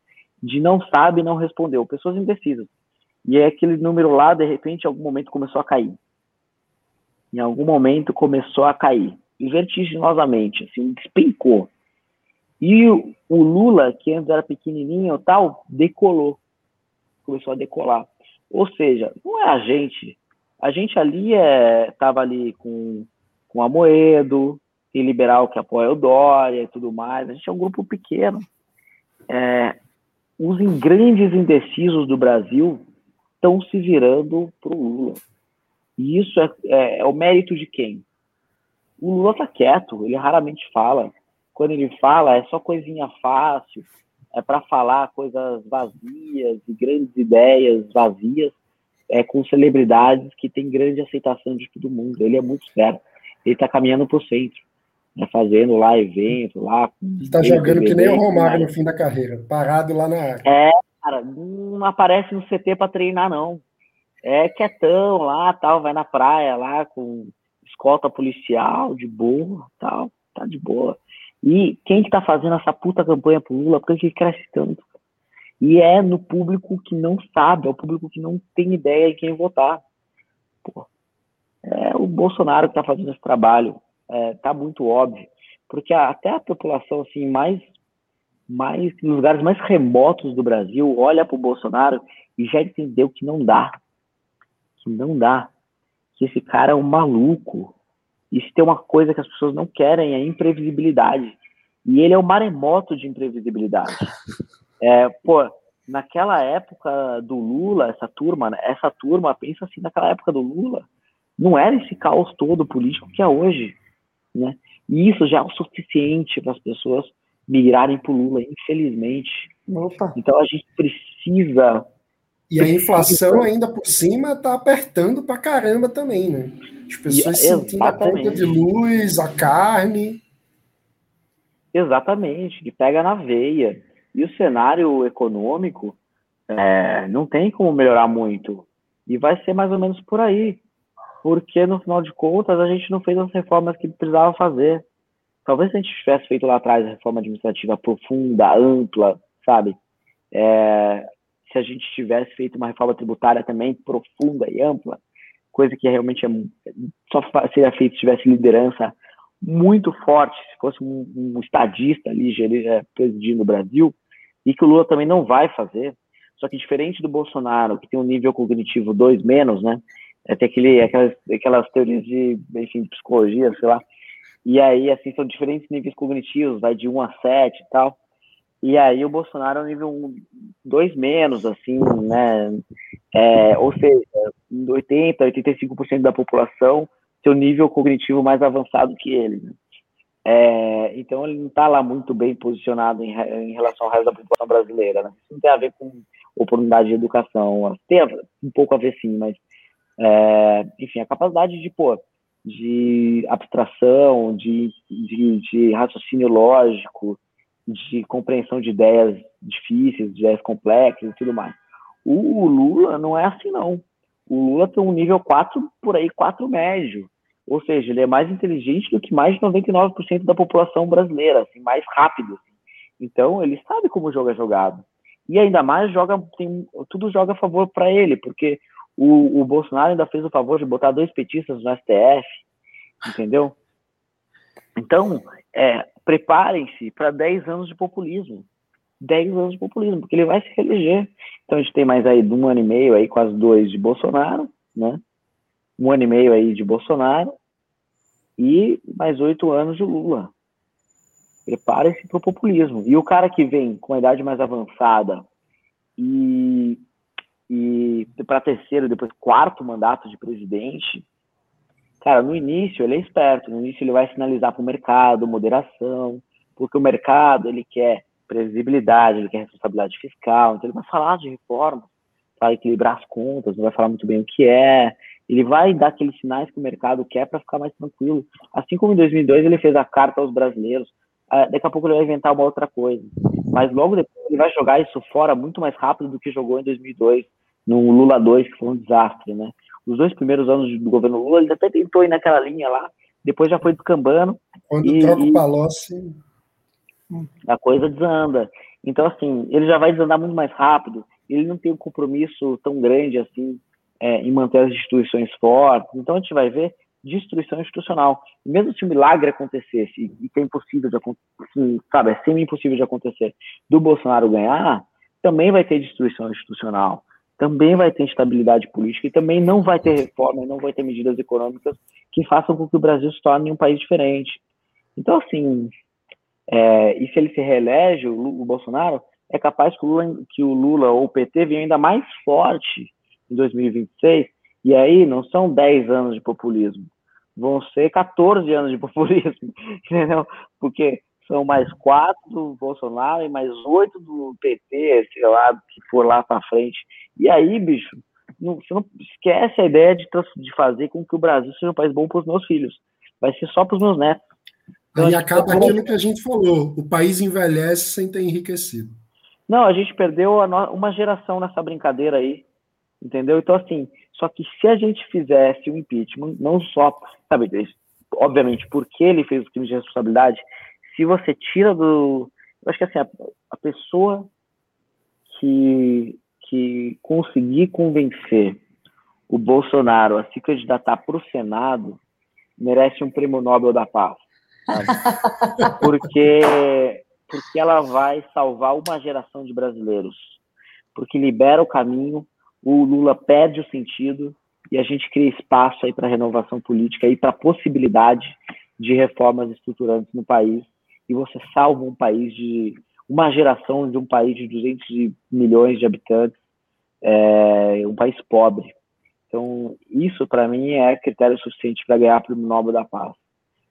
de não sabe não respondeu, pessoas indecisas. E é aquele número lá, de repente, em algum momento começou a cair. Em algum momento começou a cair. E vertiginosamente, assim, despencou. E o, Lula, que antes era pequenininho tal, decolou. Começou a decolar. Ou seja, não é a gente. A gente ali estava é, ali com, com a Moedo, tem liberal que apoia o Dória e tudo mais. A gente é um grupo pequeno. É, os grandes indecisos do Brasil estão se virando para o Lula. E isso é, é, é, o mérito de quem? O Lula está quieto, ele raramente fala. Quando ele fala, é só coisinha fácil, é para falar coisas vazias e grandes ideias vazias, é com celebridades que têm grande aceitação de todo mundo. Ele é muito esperto. Ele está caminhando para o centro né, fazendo lá evento, lá. Ele tá jogando que nem o Romário no fim da carreira, parado lá na área. É, cara, não aparece no CT para treinar, não. É quietão lá, tal, vai na praia lá com escolta policial, de boa, tal, tá de boa. E quem que tá fazendo essa puta campanha pro Lula, porque ele cresce tanto? E é no público que não sabe, é o público que não tem ideia de quem votar. Pô, é o Bolsonaro que tá fazendo esse trabalho é, tá muito óbvio, porque até a população assim mais mais nos lugares mais remotos do Brasil olha para o Bolsonaro e já entendeu que não dá, que não dá, que esse cara é um maluco. E se tem uma coisa que as pessoas não querem é imprevisibilidade. E ele é o maremoto de imprevisibilidade. É, pô, naquela época do Lula, essa turma, né, essa turma, pensa assim, naquela época do Lula, não era esse caos todo político que é hoje né? E isso já é o suficiente para as pessoas migrarem para o Lula, infelizmente. Opa. Então a gente precisa. E a inflação ainda por cima está apertando para caramba também, né? As pessoas e, sentindo a conta de luz, a carne. Exatamente, que pega na veia. E o cenário econômico é, não tem como melhorar muito. E vai ser mais ou menos por aí porque no final de contas a gente não fez as reformas que precisava fazer. Talvez se a gente tivesse feito lá atrás a reforma administrativa profunda, ampla, sabe? É, se a gente tivesse feito uma reforma tributária também profunda e ampla, coisa que realmente é, só seria feito se tivesse liderança muito forte, se fosse um, um estadista ali é, presidindo o Brasil, e que o Lula também não vai fazer. Só que diferente do Bolsonaro, que tem um nível cognitivo 2 menos, né? é, tem aquele, aquelas, aquelas teorias de, enfim, de psicologia, sei lá. E aí, assim, são diferentes níveis cognitivos, vai de 1 a 7 e tal. E aí o Bolsonaro é um nível 1, 2 menos, assim, né? É, ou seja, 80, 85% da população tem um nível cognitivo mais avançado que ele. Né? É, então ele não está lá muito bem posicionado em, em, relação ao resto da população brasileira. Né? Isso não tem a ver com oportunidade de educação. Tem um pouco a ver sim, mas é, enfim, a capacidade de, pô, de abstração, de, de, de, raciocínio lógico, de compreensão de ideias difíceis, de ideias complexas e tudo mais. O, o Lula não é assim, não. O Lula tem um nível 4, por aí, 4 médio. Ou seja, ele é mais inteligente do que mais de 99% da população brasileira, assim, mais rápido. Assim. Então, ele sabe como o jogo é jogado. E ainda mais joga, tem, tudo joga a favor para ele, porque o, o Bolsonaro ainda fez o favor de botar dois petistas no STF, entendeu? Então, é, preparem-se para 10 anos de populismo. 10 anos de populismo, porque ele vai se reeleger. Então a gente tem mais aí um ano e meio aí, quase dois de Bolsonaro, né? Um ano e meio aí de Bolsonaro e mais oito anos de Lula. Preparem-se para o populismo. E o cara que vem com a idade mais avançada e e para terceiro, depois quarto mandato de presidente, cara, no início ele é esperto, no início ele vai sinalizar para o mercado moderação, porque o mercado ele quer previsibilidade, ele quer responsabilidade fiscal, então ele vai falar de reformas, vai equilibrar as contas, não vai falar muito bem o que é, ele vai dar aqueles sinais que o mercado quer para ficar mais tranquilo. Assim como em 2002 ele fez a carta aos brasileiros, ah, daqui a pouco ele vai inventar uma outra coisa. Mas logo depois ele vai jogar isso fora muito mais rápido do que jogou em 2002 no Lula 2, que foi um desastre, né? Os dois primeiros anos do governo Lula, ele até tentou ir naquela linha lá, depois já foi descambando. Quando e, troca o Palocci... A coisa desanda. Então, assim, ele já vai desandar muito mais rápido, ele não tem um compromisso tão grande assim é, em manter as instituições fortes. Então, a gente vai ver destruição institucional. E mesmo se um milagre acontecesse, e que é impossível de acontecer, sabe, é semi-impossível de acontecer, do Bolsonaro ganhar, também vai ter destruição institucional também vai ter instabilidade política e também não vai ter reforma, não vai ter medidas econômicas que façam com que o Brasil se torne um país diferente. Então, assim, é, e se ele se reelege, o, o, Bolsonaro, é capaz que o, Lula, que o Lula ou o PT venham ainda mais forte em 2026, e aí não são 10 anos de populismo, vão ser 14 anos de populismo, entendeu? Porque são mais quatro do Bolsonaro e mais oito do PT, sei lá, que for lá para frente. E aí, bicho, não, você não esquece a ideia de, de fazer com que o Brasil seja um país bom para os meus filhos. Vai ser só para os meus netos. Então, aí acaba aquilo que a gente falou: o país envelhece sem ter enriquecido. Não, a gente perdeu no... uma geração nessa brincadeira aí, entendeu? Então, assim, só que se a gente fizesse o um impeachment, não só, sabe, obviamente, porque ele fez os crimes de responsabilidade, se você tira do. Eu acho que assim, a, a pessoa que, que conseguir convencer o Bolsonaro a se candidatar para o Senado merece um prêmio Nobel da Paz. porque, porque ela vai salvar uma geração de brasileiros. Porque libera o caminho, o Lula perde o sentido e a gente cria espaço aí para renovação política e para possibilidade de reformas estruturantes no país e você salva um país de uma geração de um país de 200 milhões de habitantes, é, um país pobre. Então, isso para mim é critério suficiente para ganhar o Prêmio Nobel da Paz.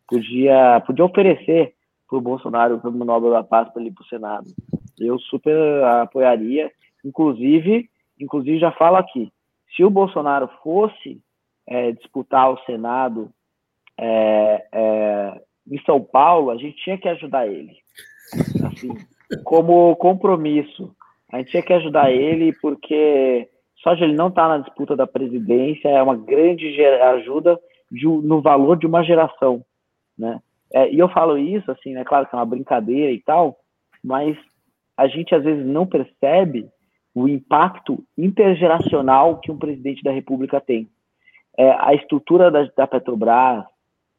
Podia, podia oferecer para o Bolsonaro o Prêmio Nobel da Paz para ele para o Senado. Eu super apoiaria, inclusive, inclusive já falo aqui, se o Bolsonaro fosse é, disputar o Senado é, é, em São Paulo, a gente tinha que ajudar ele. Assim, como compromisso. A gente tinha que ajudar ele porque só de ele não estar na disputa da presidência é uma grande ajuda de, no valor de uma geração, né? É, e eu falo isso, assim, né? Claro que é uma brincadeira e tal, mas a gente às vezes não percebe o impacto intergeracional que um presidente da República tem. É, a estrutura da, da Petrobras,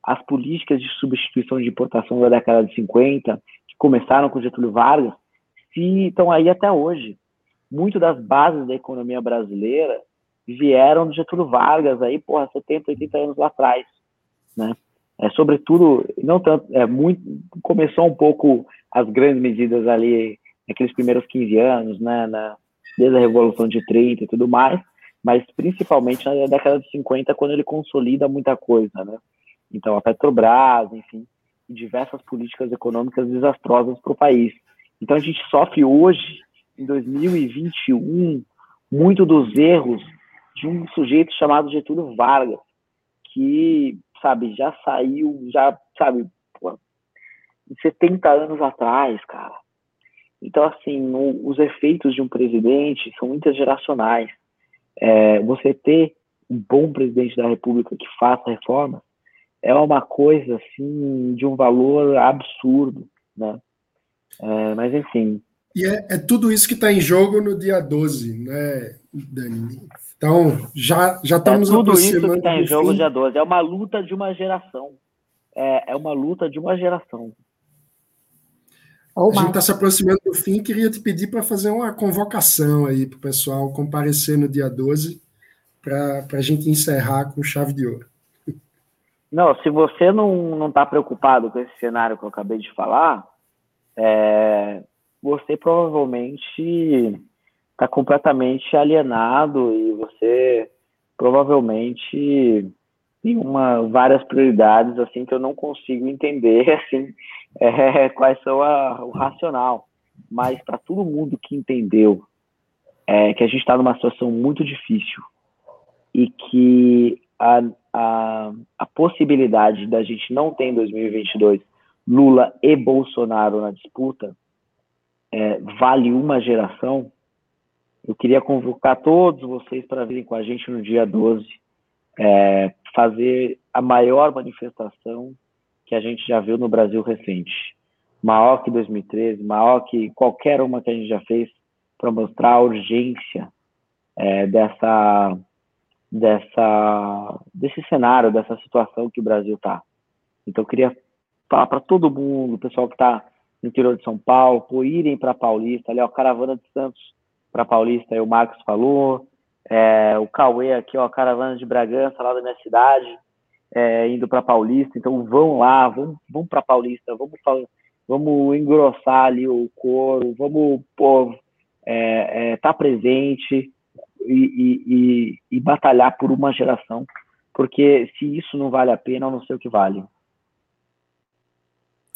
as políticas de substituição de importação da década de 50, que começaram com Getúlio Vargas, se estão aí até hoje. Muito das bases da economia brasileira vieram do Getúlio Vargas aí, porra, 70, 80 anos lá atrás, né? É, sobretudo, não tanto, é muito, começou um pouco as grandes medidas ali naqueles primeiros 15 anos, né, na, desde a Revolução de 30 e tudo mais, mas principalmente na década de 50, quando ele consolida muita coisa, né? Então, a Petrobras, enfim, diversas políticas econômicas desastrosas para o país. Então, a gente sofre hoje, em 2021, muito dos erros de um sujeito chamado Getúlio Vargas, que, sabe, já saiu, já, sabe, pô, 70 anos atrás, cara. Então, assim, o, os efeitos de um presidente são intergeracionais. É, você ter um bom presidente da República que faça reformas é uma coisa assim de um valor absurdo, né? É, mas enfim. E é, é tudo isso que está em jogo no dia 12, né, Dani? Então, já, já estamos é tudo isso que está em jogo no dia 12. É uma luta de uma geração. É, é uma luta de uma geração. A gente está se aproximando do fim. Queria te pedir para fazer uma convocação aí para o pessoal comparecer no dia 12 para a gente encerrar com chave de ouro. Não, se você não está preocupado com esse cenário que eu acabei de falar, é, você provavelmente está completamente alienado e você provavelmente tem uma, várias prioridades assim que eu não consigo entender assim é, quais são a, o racional. Mas para todo mundo que entendeu é, que a gente está numa situação muito difícil e que a, a, a possibilidade da gente não ter em 2022 Lula e Bolsonaro na disputa é, vale uma geração, eu queria convocar todos vocês para virem com a gente no dia 12, é, fazer a maior manifestação que a gente já viu no Brasil recente. Maior que 2013, maior que qualquer uma que a gente já fez, para mostrar a urgência é, dessa dessa desse cenário, dessa situação que o Brasil está. Então eu queria falar para todo mundo, o pessoal que está no interior de São Paulo, por irem para Paulista, ali ó, caravana de Santos para Paulista, aí o Marcos falou, é, o Cauê aqui, ó, caravana de Bragança, lá da minha cidade, é, indo para Paulista. Então vão lá, vamos, vamos para Paulista, vamos, vamos engrossar ali o coro, vamos pô, é, é, tá presente e, e, e, e batalhar por uma geração, porque se isso não vale a pena, eu não sei o que vale.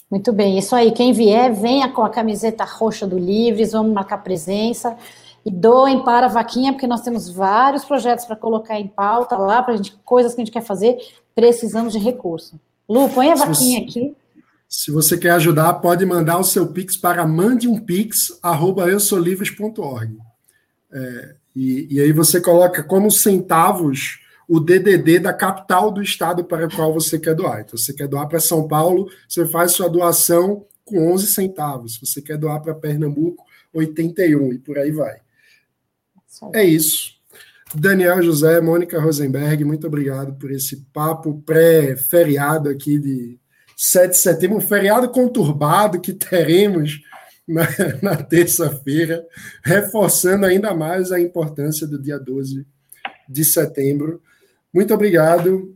Muito bem, isso aí. Quem vier, venha com a camiseta roxa do Livres, vamos marcar presença e doem para a vaquinha, porque nós temos vários projetos para colocar em pauta lá, para gente, coisas que a gente quer fazer, precisamos de recurso. Lu, põe a vaquinha se você, aqui. Se você quer ajudar, pode mandar o seu Pix para mandeumpix.eusolivres.org. É, e, e aí você coloca como centavos o DDD da capital do estado para o qual você quer doar. Então, se você quer doar para São Paulo, você faz sua doação com 11 centavos. Se você quer doar para Pernambuco, 81 e por aí vai. É isso. Daniel José, Mônica Rosenberg, muito obrigado por esse papo pré-feriado aqui de 7 de setembro, um feriado conturbado que teremos na, na terça-feira, reforçando ainda mais a importância do dia 12 de setembro. Muito obrigado.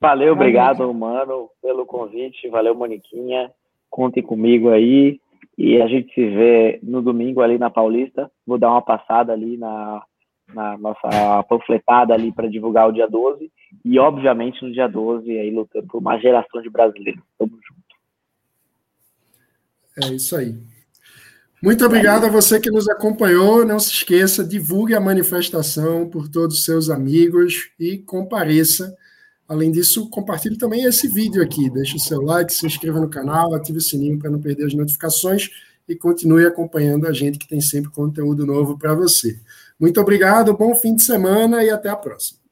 Valeu, obrigado, mano, pelo convite. Valeu, Moniquinha. Contem comigo aí. E a gente se vê no domingo ali na Paulista. Vou dar uma passada ali na, na nossa panfletada ali para divulgar o dia 12. E, obviamente, no dia 12, aí lutando por uma geração de brasileiros. Tamo junto. É isso aí. Muito obrigado a você que nos acompanhou. Não se esqueça, divulgue a manifestação por todos os seus amigos e compareça. Além disso, compartilhe também esse vídeo aqui. Deixe o seu like, se inscreva no canal, ative o sininho para não perder as notificações e continue acompanhando a gente que tem sempre conteúdo novo para você. Muito obrigado, bom fim de semana e até a próxima.